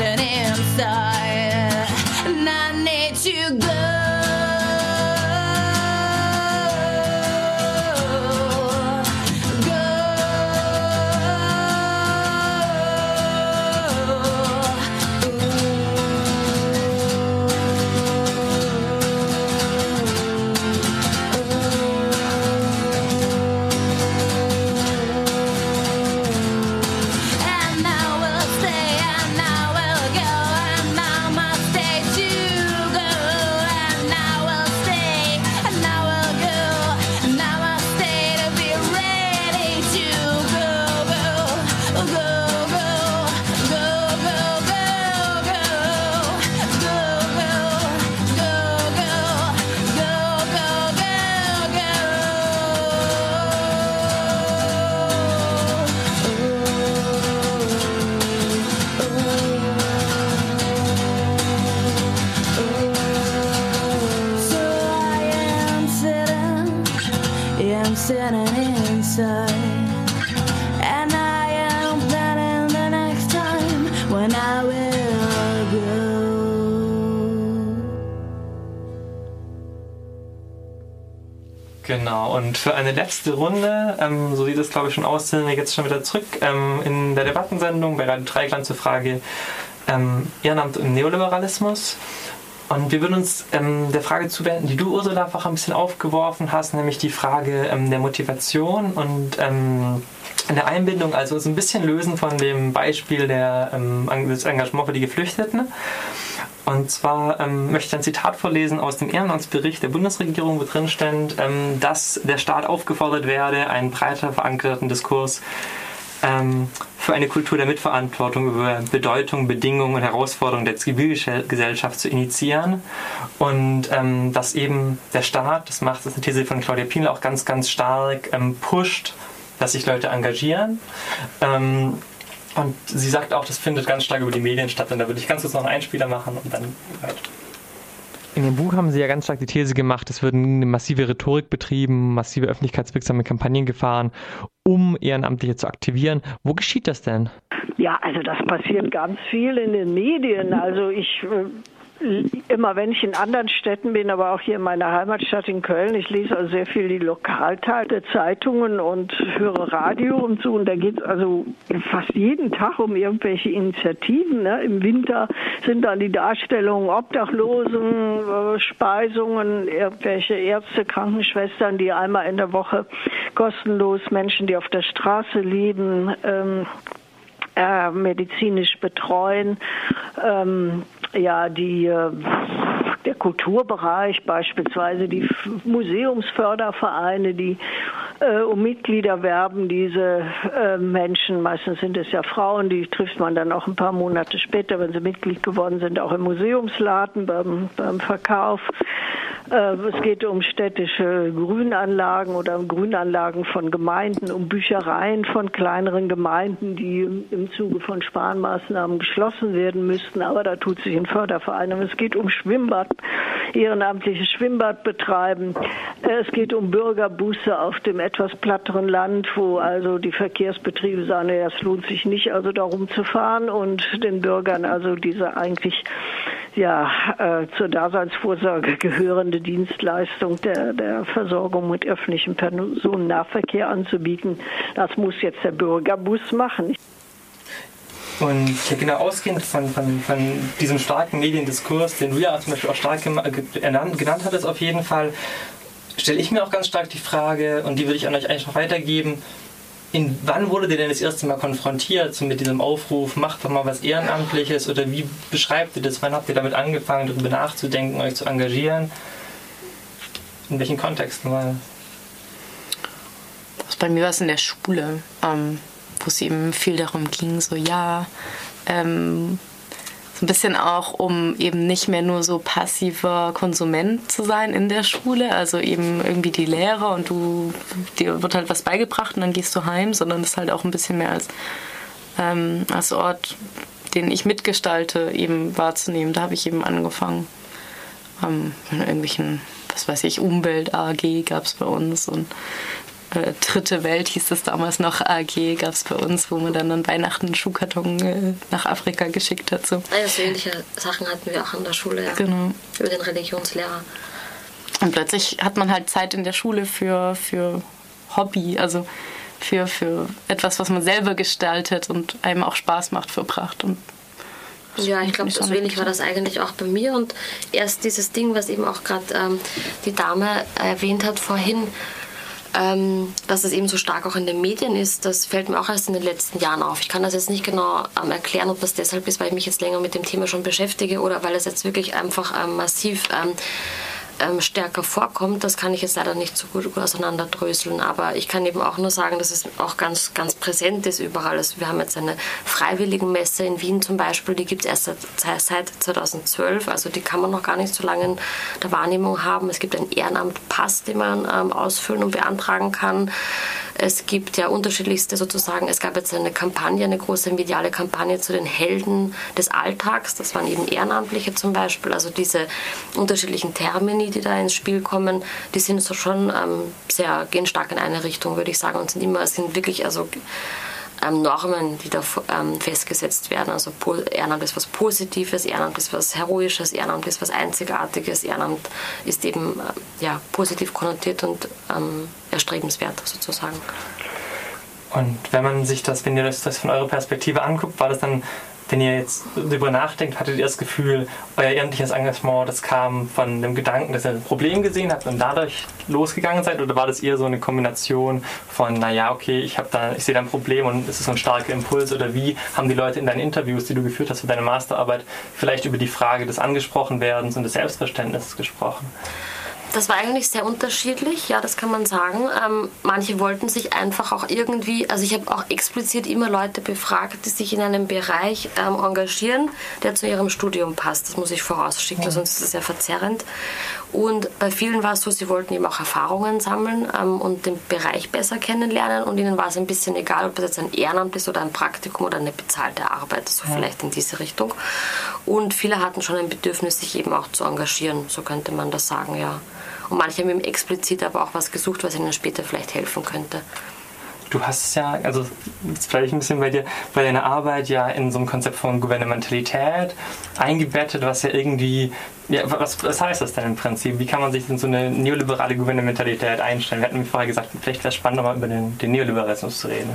Speaker 7: Inside and I need to go.
Speaker 1: Und für eine letzte Runde, ähm, so sieht es glaube ich schon aus, sind wir jetzt schon wieder zurück ähm, in der Debattensendung bei Radio Dreiklang zur Frage ähm, Ehrenamt und Neoliberalismus. Und wir würden uns ähm, der Frage zuwenden, die du, Ursula, einfach ein bisschen aufgeworfen hast, nämlich die Frage ähm, der Motivation und ähm, der Einbindung, also so ein bisschen lösen von dem Beispiel der, ähm, des Engagement für die Geflüchteten. Und zwar ähm, möchte ich ein Zitat vorlesen aus dem Ehrenamtsbericht der Bundesregierung, wo drin steht, ähm, dass der Staat aufgefordert werde, einen breiter verankerten Diskurs ähm, für eine Kultur der Mitverantwortung über Bedeutung, Bedingungen und Herausforderungen der Zivilgesellschaft zu initiieren. Und ähm, dass eben der Staat, das macht das eine These von Claudia Pienl auch ganz, ganz stark, ähm, pusht, dass sich Leute engagieren. Und sie sagt auch, das findet ganz stark über die Medien statt. Und da würde ich ganz kurz noch einen Einspieler machen und dann. Halt. In dem Buch haben Sie ja ganz stark die These gemacht, es würden eine massive Rhetorik betrieben, massive öffentlichkeitswirksame Kampagnen gefahren, um Ehrenamtliche zu aktivieren. Wo geschieht das denn?
Speaker 5: Ja, also das passiert ganz viel in den Medien. Also ich äh, immer wenn ich in anderen Städten bin, aber auch hier in meiner Heimatstadt in Köln, ich lese also sehr viel die Lokalteile der Zeitungen und höre Radio und so. Und da geht es also fast jeden Tag um irgendwelche Initiativen. Ne? Im Winter sind dann die Darstellungen Obdachlosen, äh, Speisungen, irgendwelche Ärzte, Krankenschwestern, die einmal in der Woche kostenlos Menschen, die auf der Straße leben, ähm, äh, medizinisch betreuen. Ähm, ja, die, äh, der Kulturbereich, beispielsweise die Museumsfördervereine, die äh, um Mitglieder werben diese äh, Menschen. Meistens sind es ja Frauen, die trifft man dann auch ein paar Monate später, wenn sie Mitglied geworden sind, auch im Museumsladen beim, beim Verkauf. Äh, es geht um städtische Grünanlagen oder um Grünanlagen von Gemeinden, um Büchereien von kleineren Gemeinden, die im Zuge von Sparmaßnahmen geschlossen werden müssten. Aber da tut sich ein Förderverein. Es geht um Schwimmbad, ehrenamtliches Schwimmbad betreiben. Es geht um Bürgerbusse auf dem etwas platteren Land, wo also die Verkehrsbetriebe sagen, es lohnt sich nicht, also darum zu fahren und den Bürgern also diese eigentlich ja, äh, zur Daseinsvorsorge gehörende Dienstleistung der, der Versorgung mit öffentlichem Personennahverkehr anzubieten. Das muss jetzt der Bürgerbus machen.
Speaker 1: Und genau ausgehend von, von, von diesem starken Mediendiskurs, den du ja zum Beispiel auch stark genannt, hattest auf jeden Fall, stelle ich mir auch ganz stark die Frage, und die würde ich an euch eigentlich noch weitergeben, in, wann wurde ihr denn das erste Mal konfrontiert so mit diesem Aufruf, macht doch mal was Ehrenamtliches oder wie beschreibt ihr das? Wann habt ihr damit angefangen, darüber nachzudenken, euch zu engagieren? In welchen Kontexten war
Speaker 3: das? Bei mir war es in der Schule, ähm, wo es eben viel darum ging, so ja, ähm, so ein bisschen auch, um eben nicht mehr nur so passiver Konsument zu sein in der Schule, also eben irgendwie die Lehrer und du, dir wird halt was beigebracht und dann gehst du heim, sondern das halt auch ein bisschen mehr als, ähm, als Ort, den ich mitgestalte, eben wahrzunehmen. Da habe ich eben angefangen. Ähm, in irgendwelchen, was weiß ich, Umwelt AG gab es bei uns und äh, Dritte Welt hieß es damals noch AG, gab es bei uns, wo man dann an Weihnachten einen Schuhkarton äh, nach Afrika geschickt hat. So.
Speaker 4: Ja, so ähnliche Sachen hatten wir auch in der Schule, ja.
Speaker 3: Genau.
Speaker 4: Über den Religionslehrer.
Speaker 3: Und plötzlich hat man halt Zeit in der Schule für, für Hobby, also für, für etwas, was man selber gestaltet und einem auch Spaß macht, verbracht. Und
Speaker 4: ja, ich glaube, so ähnlich war das eigentlich auch bei mir. Und erst dieses Ding, was eben auch gerade ähm, die Dame erwähnt hat vorhin, ähm, dass es eben so stark auch in den Medien ist, das fällt mir auch erst in den letzten Jahren auf. Ich kann das jetzt nicht genau ähm, erklären, ob das deshalb ist, weil ich mich jetzt länger mit dem Thema schon beschäftige oder weil es jetzt wirklich einfach ähm, massiv ähm, stärker vorkommt, das kann ich jetzt leider nicht so gut auseinanderdröseln. Aber ich kann eben auch nur sagen, dass es auch ganz, ganz präsent ist überall. Also wir haben jetzt eine Freiwilligenmesse in Wien zum Beispiel, die gibt es erst seit, seit 2012. Also die kann man noch gar nicht so lange in der Wahrnehmung haben. Es gibt einen Ehrenamtpass, den man ähm, ausfüllen und beantragen kann. Es gibt ja unterschiedlichste sozusagen, es gab jetzt eine Kampagne, eine große mediale Kampagne zu den Helden des Alltags. Das waren eben Ehrenamtliche zum Beispiel. Also diese unterschiedlichen Termini, die da ins Spiel kommen, die sind so schon ähm, sehr, gehen stark in eine Richtung, würde ich sagen, und sind immer, sind wirklich, also ähm, Normen, die da ähm, festgesetzt werden. Also Ehrenamt ist was Positives, Ehrenamt ist was Heroisches, Ehrenamt ist was Einzigartiges, Ehrenamt ist eben äh, ja, positiv konnotiert und ähm, erstrebenswert sozusagen.
Speaker 1: Und wenn man sich das, wenn ihr das, das von eurer Perspektive anguckt, war das dann wenn ihr jetzt darüber nachdenkt, hattet ihr das Gefühl, euer ehrenliches Engagement, das kam von dem Gedanken, dass ihr ein Problem gesehen habt und dadurch losgegangen seid? Oder war das eher so eine Kombination von, naja, okay, ich, ich sehe da ein Problem und es ist so ein starker Impuls? Oder wie haben die Leute in deinen Interviews, die du geführt hast für deine Masterarbeit, vielleicht über die Frage des Angesprochenwerdens und des Selbstverständnisses gesprochen?
Speaker 4: Das war eigentlich sehr unterschiedlich, ja, das kann man sagen. Ähm, manche wollten sich einfach auch irgendwie, also ich habe auch explizit immer Leute befragt, die sich in einem Bereich ähm, engagieren, der zu ihrem Studium passt. Das muss ich vorausschicken, ja. sonst ist es sehr verzerrend. Und bei vielen war es so, sie wollten eben auch Erfahrungen sammeln ähm, und den Bereich besser kennenlernen und ihnen war es ein bisschen egal, ob das jetzt ein Ehrenamt ist oder ein Praktikum oder eine bezahlte Arbeit, so ja. vielleicht in diese Richtung. Und viele hatten schon ein Bedürfnis, sich eben auch zu engagieren, so könnte man das sagen, ja. Und manche haben eben explizit aber auch was gesucht, was ihnen später vielleicht helfen könnte.
Speaker 1: Du hast ja, also vielleicht ein bisschen bei dir, bei deiner Arbeit ja in so einem Konzept von Gouvernementalität eingebettet, was ja irgendwie, ja, was, was heißt das denn im Prinzip? Wie kann man sich in so eine neoliberale Gouvernementalität einstellen? Wir hatten vorher gesagt, vielleicht wäre es spannend, mal über den, den Neoliberalismus zu reden.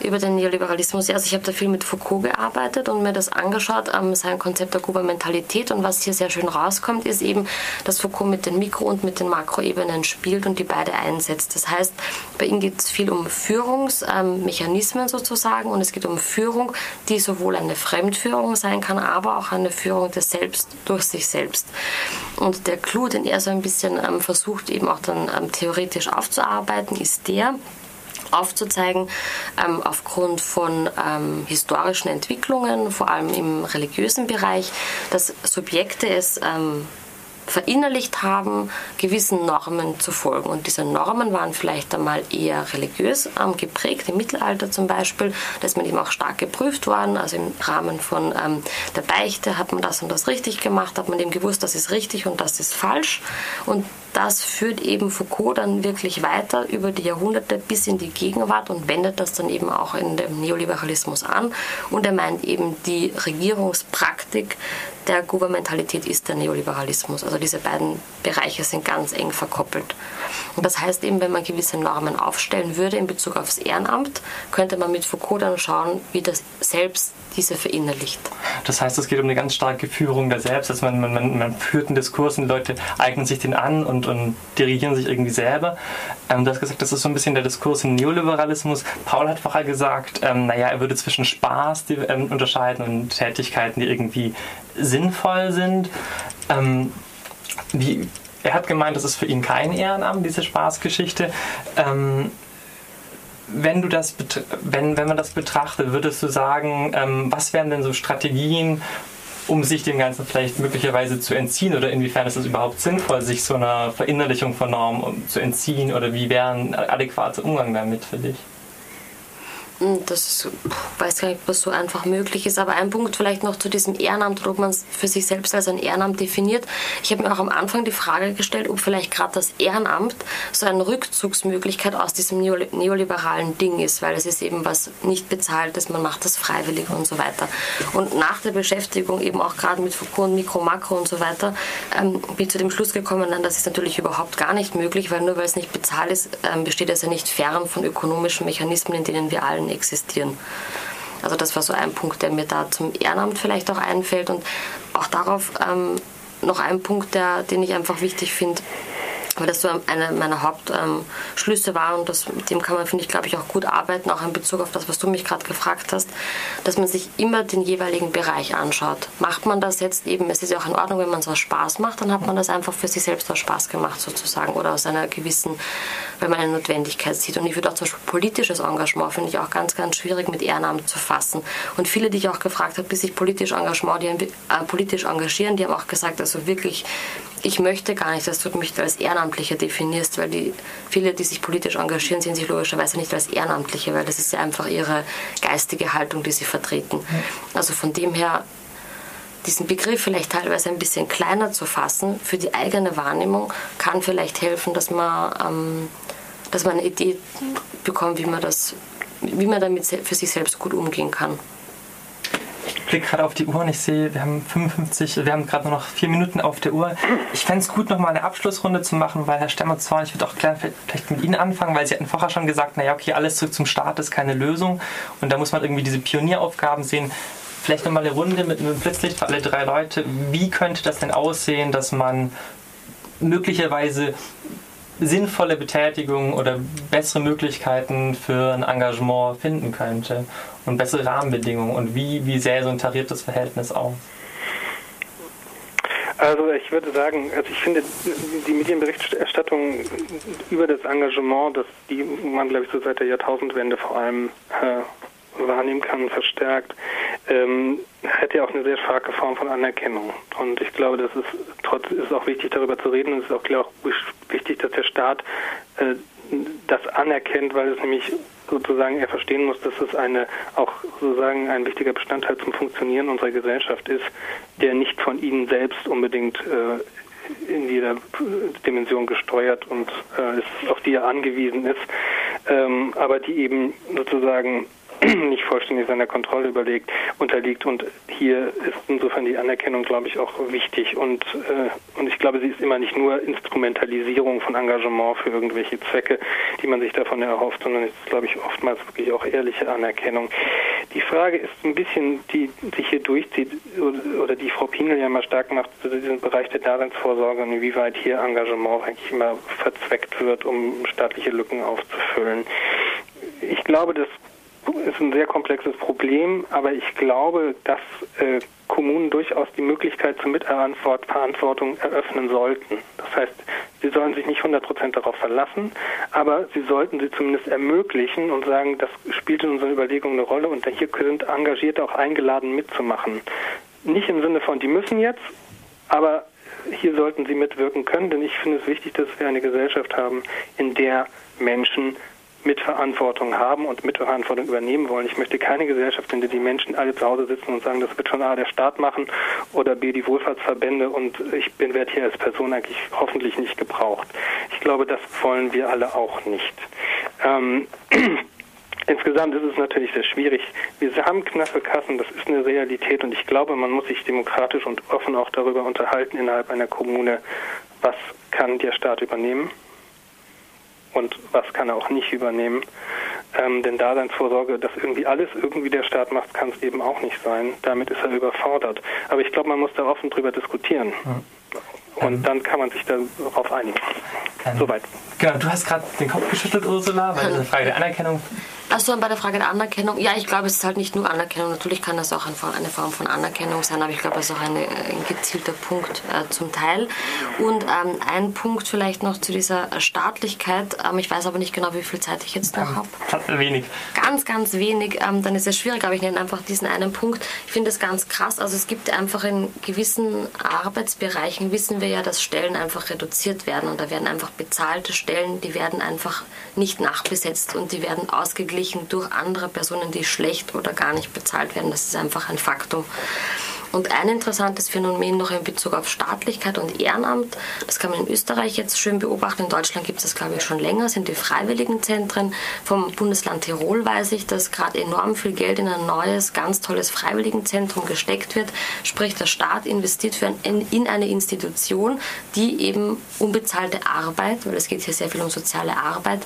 Speaker 4: Über den Neoliberalismus. Also ich habe da viel mit Foucault gearbeitet und mir das angeschaut, ähm, sein Konzept der Gouvernementalität. Und was hier sehr schön rauskommt, ist eben, dass Foucault mit den Mikro- und mit den Makroebenen spielt und die beide einsetzt. Das heißt, bei ihm geht es viel um Führungsmechanismen ähm, sozusagen und es geht um Führung, die sowohl eine Fremdführung sein kann, aber auch eine Führung des Selbst durch sich selbst. Und der Clou, den er so ein bisschen ähm, versucht eben auch dann ähm, theoretisch aufzuarbeiten, ist der, aufzuzeigen, ähm, aufgrund von ähm, historischen Entwicklungen, vor allem im religiösen Bereich, dass Subjekte es ähm, verinnerlicht haben, gewissen Normen zu folgen. Und diese Normen waren vielleicht einmal eher religiös ähm, geprägt, im Mittelalter zum Beispiel. Da ist man eben auch stark geprüft worden. Also im Rahmen von ähm, der Beichte hat man das und das richtig gemacht, hat man eben gewusst, das ist richtig und das ist falsch. Und das führt eben Foucault dann wirklich weiter über die Jahrhunderte bis in die Gegenwart und wendet das dann eben auch in dem Neoliberalismus an. Und er meint eben, die Regierungspraktik der Gouvernementalität ist der Neoliberalismus. Also diese beiden Bereiche sind ganz eng verkoppelt. Und das heißt eben, wenn man gewisse Normen aufstellen würde in Bezug aufs Ehrenamt, könnte man mit Foucault dann schauen, wie das selbst diese verinnerlicht.
Speaker 1: Das heißt, es geht um eine ganz starke Führung der Selbst. Also man, man, man führt einen Diskurs und die Leute eignen sich den an und, und dirigieren sich irgendwie selber. Ähm, du hast gesagt, das ist so ein bisschen der Diskurs im Neoliberalismus. Paul hat vorher gesagt, ähm, naja, er würde zwischen Spaß die, ähm, unterscheiden und Tätigkeiten, die irgendwie sinnvoll sind. Ähm, wie, er hat gemeint, das ist für ihn kein Ehrenamt, diese Spaßgeschichte. Ähm, wenn du das wenn, wenn man das betrachtet, würdest du sagen, ähm, was wären denn so Strategien, um sich dem Ganzen vielleicht möglicherweise zu entziehen oder inwiefern ist es überhaupt sinnvoll, sich so einer Verinnerlichung von Normen zu entziehen oder wie wäre ein adäquater Umgang damit für dich?
Speaker 4: Das ist, weiß gar nicht, was so einfach möglich ist. Aber ein Punkt vielleicht noch zu diesem Ehrenamt oder ob man es für sich selbst als ein Ehrenamt definiert. Ich habe mir auch am Anfang die Frage gestellt, ob vielleicht gerade das Ehrenamt so eine Rückzugsmöglichkeit aus diesem neoliberalen Ding ist, weil es ist eben was nicht bezahltes, man macht das freiwillig und so weiter. Und nach der Beschäftigung eben auch gerade mit Foucault und Mikro, Makro und so weiter, ähm, bin ich zu dem Schluss gekommen, nein, das ist natürlich überhaupt gar nicht möglich, weil nur weil es nicht bezahlt ist, ähm, besteht es ja nicht fern von ökonomischen Mechanismen, in denen wir allen Schulen existieren. Also das war so ein Punkt, der mir da zum Ehrenamt vielleicht auch einfällt und auch darauf ähm, noch ein Punkt, der, den ich einfach wichtig finde, weil das so einer meiner Hauptschlüsse ähm, war und das, mit dem kann man, finde ich, glaube ich, auch gut arbeiten, auch in Bezug auf das, was du mich gerade gefragt hast, dass man sich immer den jeweiligen Bereich anschaut. Macht man das jetzt eben, es ist ja auch in Ordnung, wenn man es aus Spaß macht, dann hat man das einfach für sich selbst aus Spaß gemacht sozusagen oder aus einer gewissen, wenn man eine Notwendigkeit sieht. Und ich würde auch zum Beispiel politisches Engagement, finde ich auch ganz, ganz schwierig mit Ehrenamt zu fassen. Und viele, die ich auch gefragt habe, die sich politisch Engagement, die, äh, politisch engagieren, die haben auch gesagt, also wirklich ich möchte gar nicht, dass du mich als Ehrenamtlicher definierst, weil die, viele, die sich politisch engagieren, sehen sich logischerweise nicht als Ehrenamtliche, weil das ist ja einfach ihre geistige Haltung, die sie vertreten. Also von dem her diesen Begriff vielleicht teilweise ein bisschen kleiner zu fassen für die eigene Wahrnehmung kann vielleicht helfen, dass man, ähm, dass man eine Idee bekommt, wie man, das, wie man damit für sich selbst gut umgehen kann
Speaker 1: blicke gerade auf die Uhr und ich sehe, wir haben 55, wir haben gerade nur noch vier Minuten auf der Uhr. Ich fände es gut, nochmal eine Abschlussrunde zu machen, weil Herr Stemmer zwar, ich würde auch gerne vielleicht mit Ihnen anfangen, weil Sie hatten vorher schon gesagt, naja, okay, alles zurück zum Start ist keine Lösung und da muss man irgendwie diese Pionieraufgaben sehen. Vielleicht nochmal eine Runde mit einem Blitzlicht für alle drei Leute. Wie könnte das denn aussehen, dass man möglicherweise sinnvolle Betätigung oder bessere Möglichkeiten für ein Engagement finden könnte und bessere Rahmenbedingungen und wie, wie sähe so ein tariertes Verhältnis aus?
Speaker 6: Also ich würde sagen, also ich finde die Medienberichterstattung über das Engagement, das die man glaube ich so seit der Jahrtausendwende vor allem äh, wahrnehmen kann, verstärkt, ähm, hat ja auch eine sehr starke Form von Anerkennung. Und ich glaube, das ist trotz ist auch wichtig darüber zu reden. Und es ist auch, ich, wichtig, dass der Staat äh, das anerkennt, weil es nämlich sozusagen er verstehen muss, dass es eine auch sozusagen ein wichtiger Bestandteil zum Funktionieren unserer Gesellschaft ist, der nicht von ihnen selbst unbedingt äh, in jeder Dimension gesteuert und äh, ist, auf die er angewiesen ist, ähm, aber die eben sozusagen nicht vollständig seiner Kontrolle überlegt, unterliegt. Und hier ist insofern die Anerkennung, glaube ich, auch wichtig. Und, äh, und ich glaube, sie ist immer nicht nur Instrumentalisierung von Engagement für irgendwelche Zwecke, die man sich davon erhofft, sondern es ist, glaube ich, oftmals wirklich auch ehrliche Anerkennung. Die Frage ist ein bisschen, die sich hier durchzieht oder die Frau Pingel ja mal stark macht, also diesen Bereich der Daseinsvorsorge und inwieweit hier Engagement eigentlich immer verzweckt wird, um staatliche Lücken aufzufüllen. Ich glaube, das ist ein sehr komplexes Problem, aber ich glaube, dass äh, Kommunen durchaus die Möglichkeit zur Mitverantwortung eröffnen sollten. Das heißt, sie sollen sich nicht 100 Prozent darauf verlassen, aber sie sollten sie zumindest ermöglichen und sagen, das spielt in unseren Überlegungen eine Rolle und hier sind Engagierte auch eingeladen mitzumachen. Nicht im Sinne von, die müssen jetzt, aber hier sollten sie mitwirken können, denn ich finde es wichtig, dass wir eine Gesellschaft haben, in der Menschen Mitverantwortung haben und Mitverantwortung übernehmen wollen. Ich möchte keine Gesellschaft, in der die Menschen alle zu Hause sitzen und sagen, das wird schon A, der Staat machen oder B, die Wohlfahrtsverbände und ich bin werde hier als Person eigentlich hoffentlich nicht gebraucht. Ich glaube, das wollen wir alle auch nicht. Ähm, Insgesamt ist es natürlich sehr schwierig. Wir haben knappe Kassen, das ist eine Realität und ich glaube, man muss sich demokratisch und offen auch darüber unterhalten innerhalb einer Kommune, was kann der Staat übernehmen und was kann er auch nicht übernehmen. Ähm, denn Daseinsvorsorge, dass irgendwie alles irgendwie der Staat macht, kann es eben auch nicht sein. Damit ist er überfordert. Aber ich glaube, man muss da offen drüber diskutieren. Ja. Und ähm, dann kann man sich darauf einigen. Ähm, Soweit.
Speaker 1: Genau, du hast gerade den Kopf geschüttelt, Ursula, weil eine Frage der Anerkennung
Speaker 4: Achso, bei der Frage der Anerkennung, ja, ich glaube, es ist halt nicht nur Anerkennung. Natürlich kann das auch eine Form von Anerkennung sein, aber ich glaube, es ist auch eine, ein gezielter Punkt äh, zum Teil. Und ähm, ein Punkt vielleicht noch zu dieser Staatlichkeit. Ähm, ich weiß aber nicht genau, wie viel Zeit ich jetzt noch
Speaker 1: habe. Wenig.
Speaker 4: Ganz, ganz wenig. Ähm, dann ist es schwierig, aber ich nenne einfach diesen einen Punkt. Ich finde es ganz krass. Also es gibt einfach in gewissen Arbeitsbereichen, wissen wir ja, dass Stellen einfach reduziert werden und da werden einfach bezahlte Stellen, die werden einfach nicht nachbesetzt und die werden ausgeglichen ausgeglichen durch andere Personen, die schlecht oder gar nicht bezahlt werden. Das ist einfach ein Faktum. Und ein interessantes Phänomen noch in Bezug auf Staatlichkeit und Ehrenamt, das kann man in Österreich jetzt schön beobachten. In Deutschland gibt es das, glaube ich, schon länger, sind die Freiwilligenzentren. Vom Bundesland Tirol weiß ich, dass gerade enorm viel Geld in ein neues, ganz tolles Freiwilligenzentrum gesteckt wird. Sprich, der Staat investiert für ein, in eine Institution, die eben unbezahlte Arbeit, weil es geht hier sehr viel um soziale Arbeit,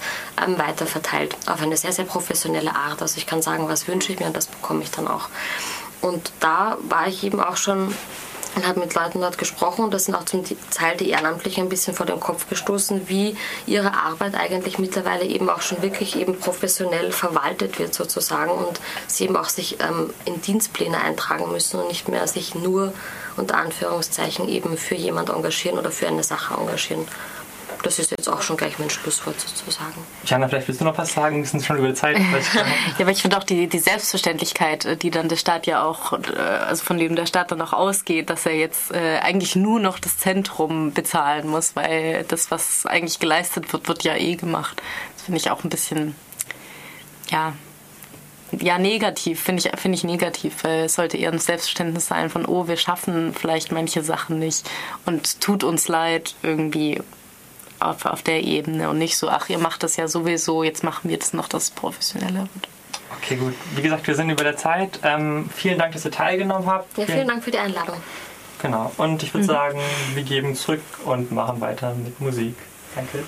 Speaker 4: ähm, weiterverteilt. Auf eine sehr, sehr professionelle Art. Also ich kann sagen, was wünsche ich mir und das bekomme ich dann auch. Und da war ich eben auch schon und habe mit Leuten dort gesprochen und das sind auch zum Teil die Ehrenamtlichen ein bisschen vor den Kopf gestoßen, wie ihre Arbeit eigentlich mittlerweile eben auch schon wirklich eben professionell verwaltet wird sozusagen und sie eben auch sich ähm, in Dienstpläne eintragen müssen und nicht mehr sich nur unter Anführungszeichen eben für jemand engagieren oder für eine Sache engagieren das ist jetzt auch schon gleich mein Schlusswort sozusagen.
Speaker 1: Jana, vielleicht willst du noch was sagen? Wir sind schon über die Zeit.
Speaker 3: ja, aber ich finde auch die, die Selbstverständlichkeit, äh, die dann der Staat ja auch, äh, also von dem der Staat dann auch ausgeht, dass er jetzt äh, eigentlich nur noch das Zentrum bezahlen muss, weil das, was eigentlich geleistet wird, wird ja eh gemacht. Das finde ich auch ein bisschen, ja, ja, negativ, finde ich, find ich negativ, weil es sollte eher ein Selbstverständnis sein von, oh, wir schaffen vielleicht manche Sachen nicht und tut uns leid irgendwie auf, auf der Ebene und nicht so, ach, ihr macht das ja sowieso, jetzt machen wir jetzt noch das Professionelle.
Speaker 1: Okay, gut. Wie gesagt, wir sind über der Zeit. Ähm, vielen Dank, dass ihr teilgenommen habt.
Speaker 4: Ja, vielen Dank für die Einladung.
Speaker 1: Genau. Und ich würde mhm. sagen, wir geben zurück und machen weiter mit Musik. Danke.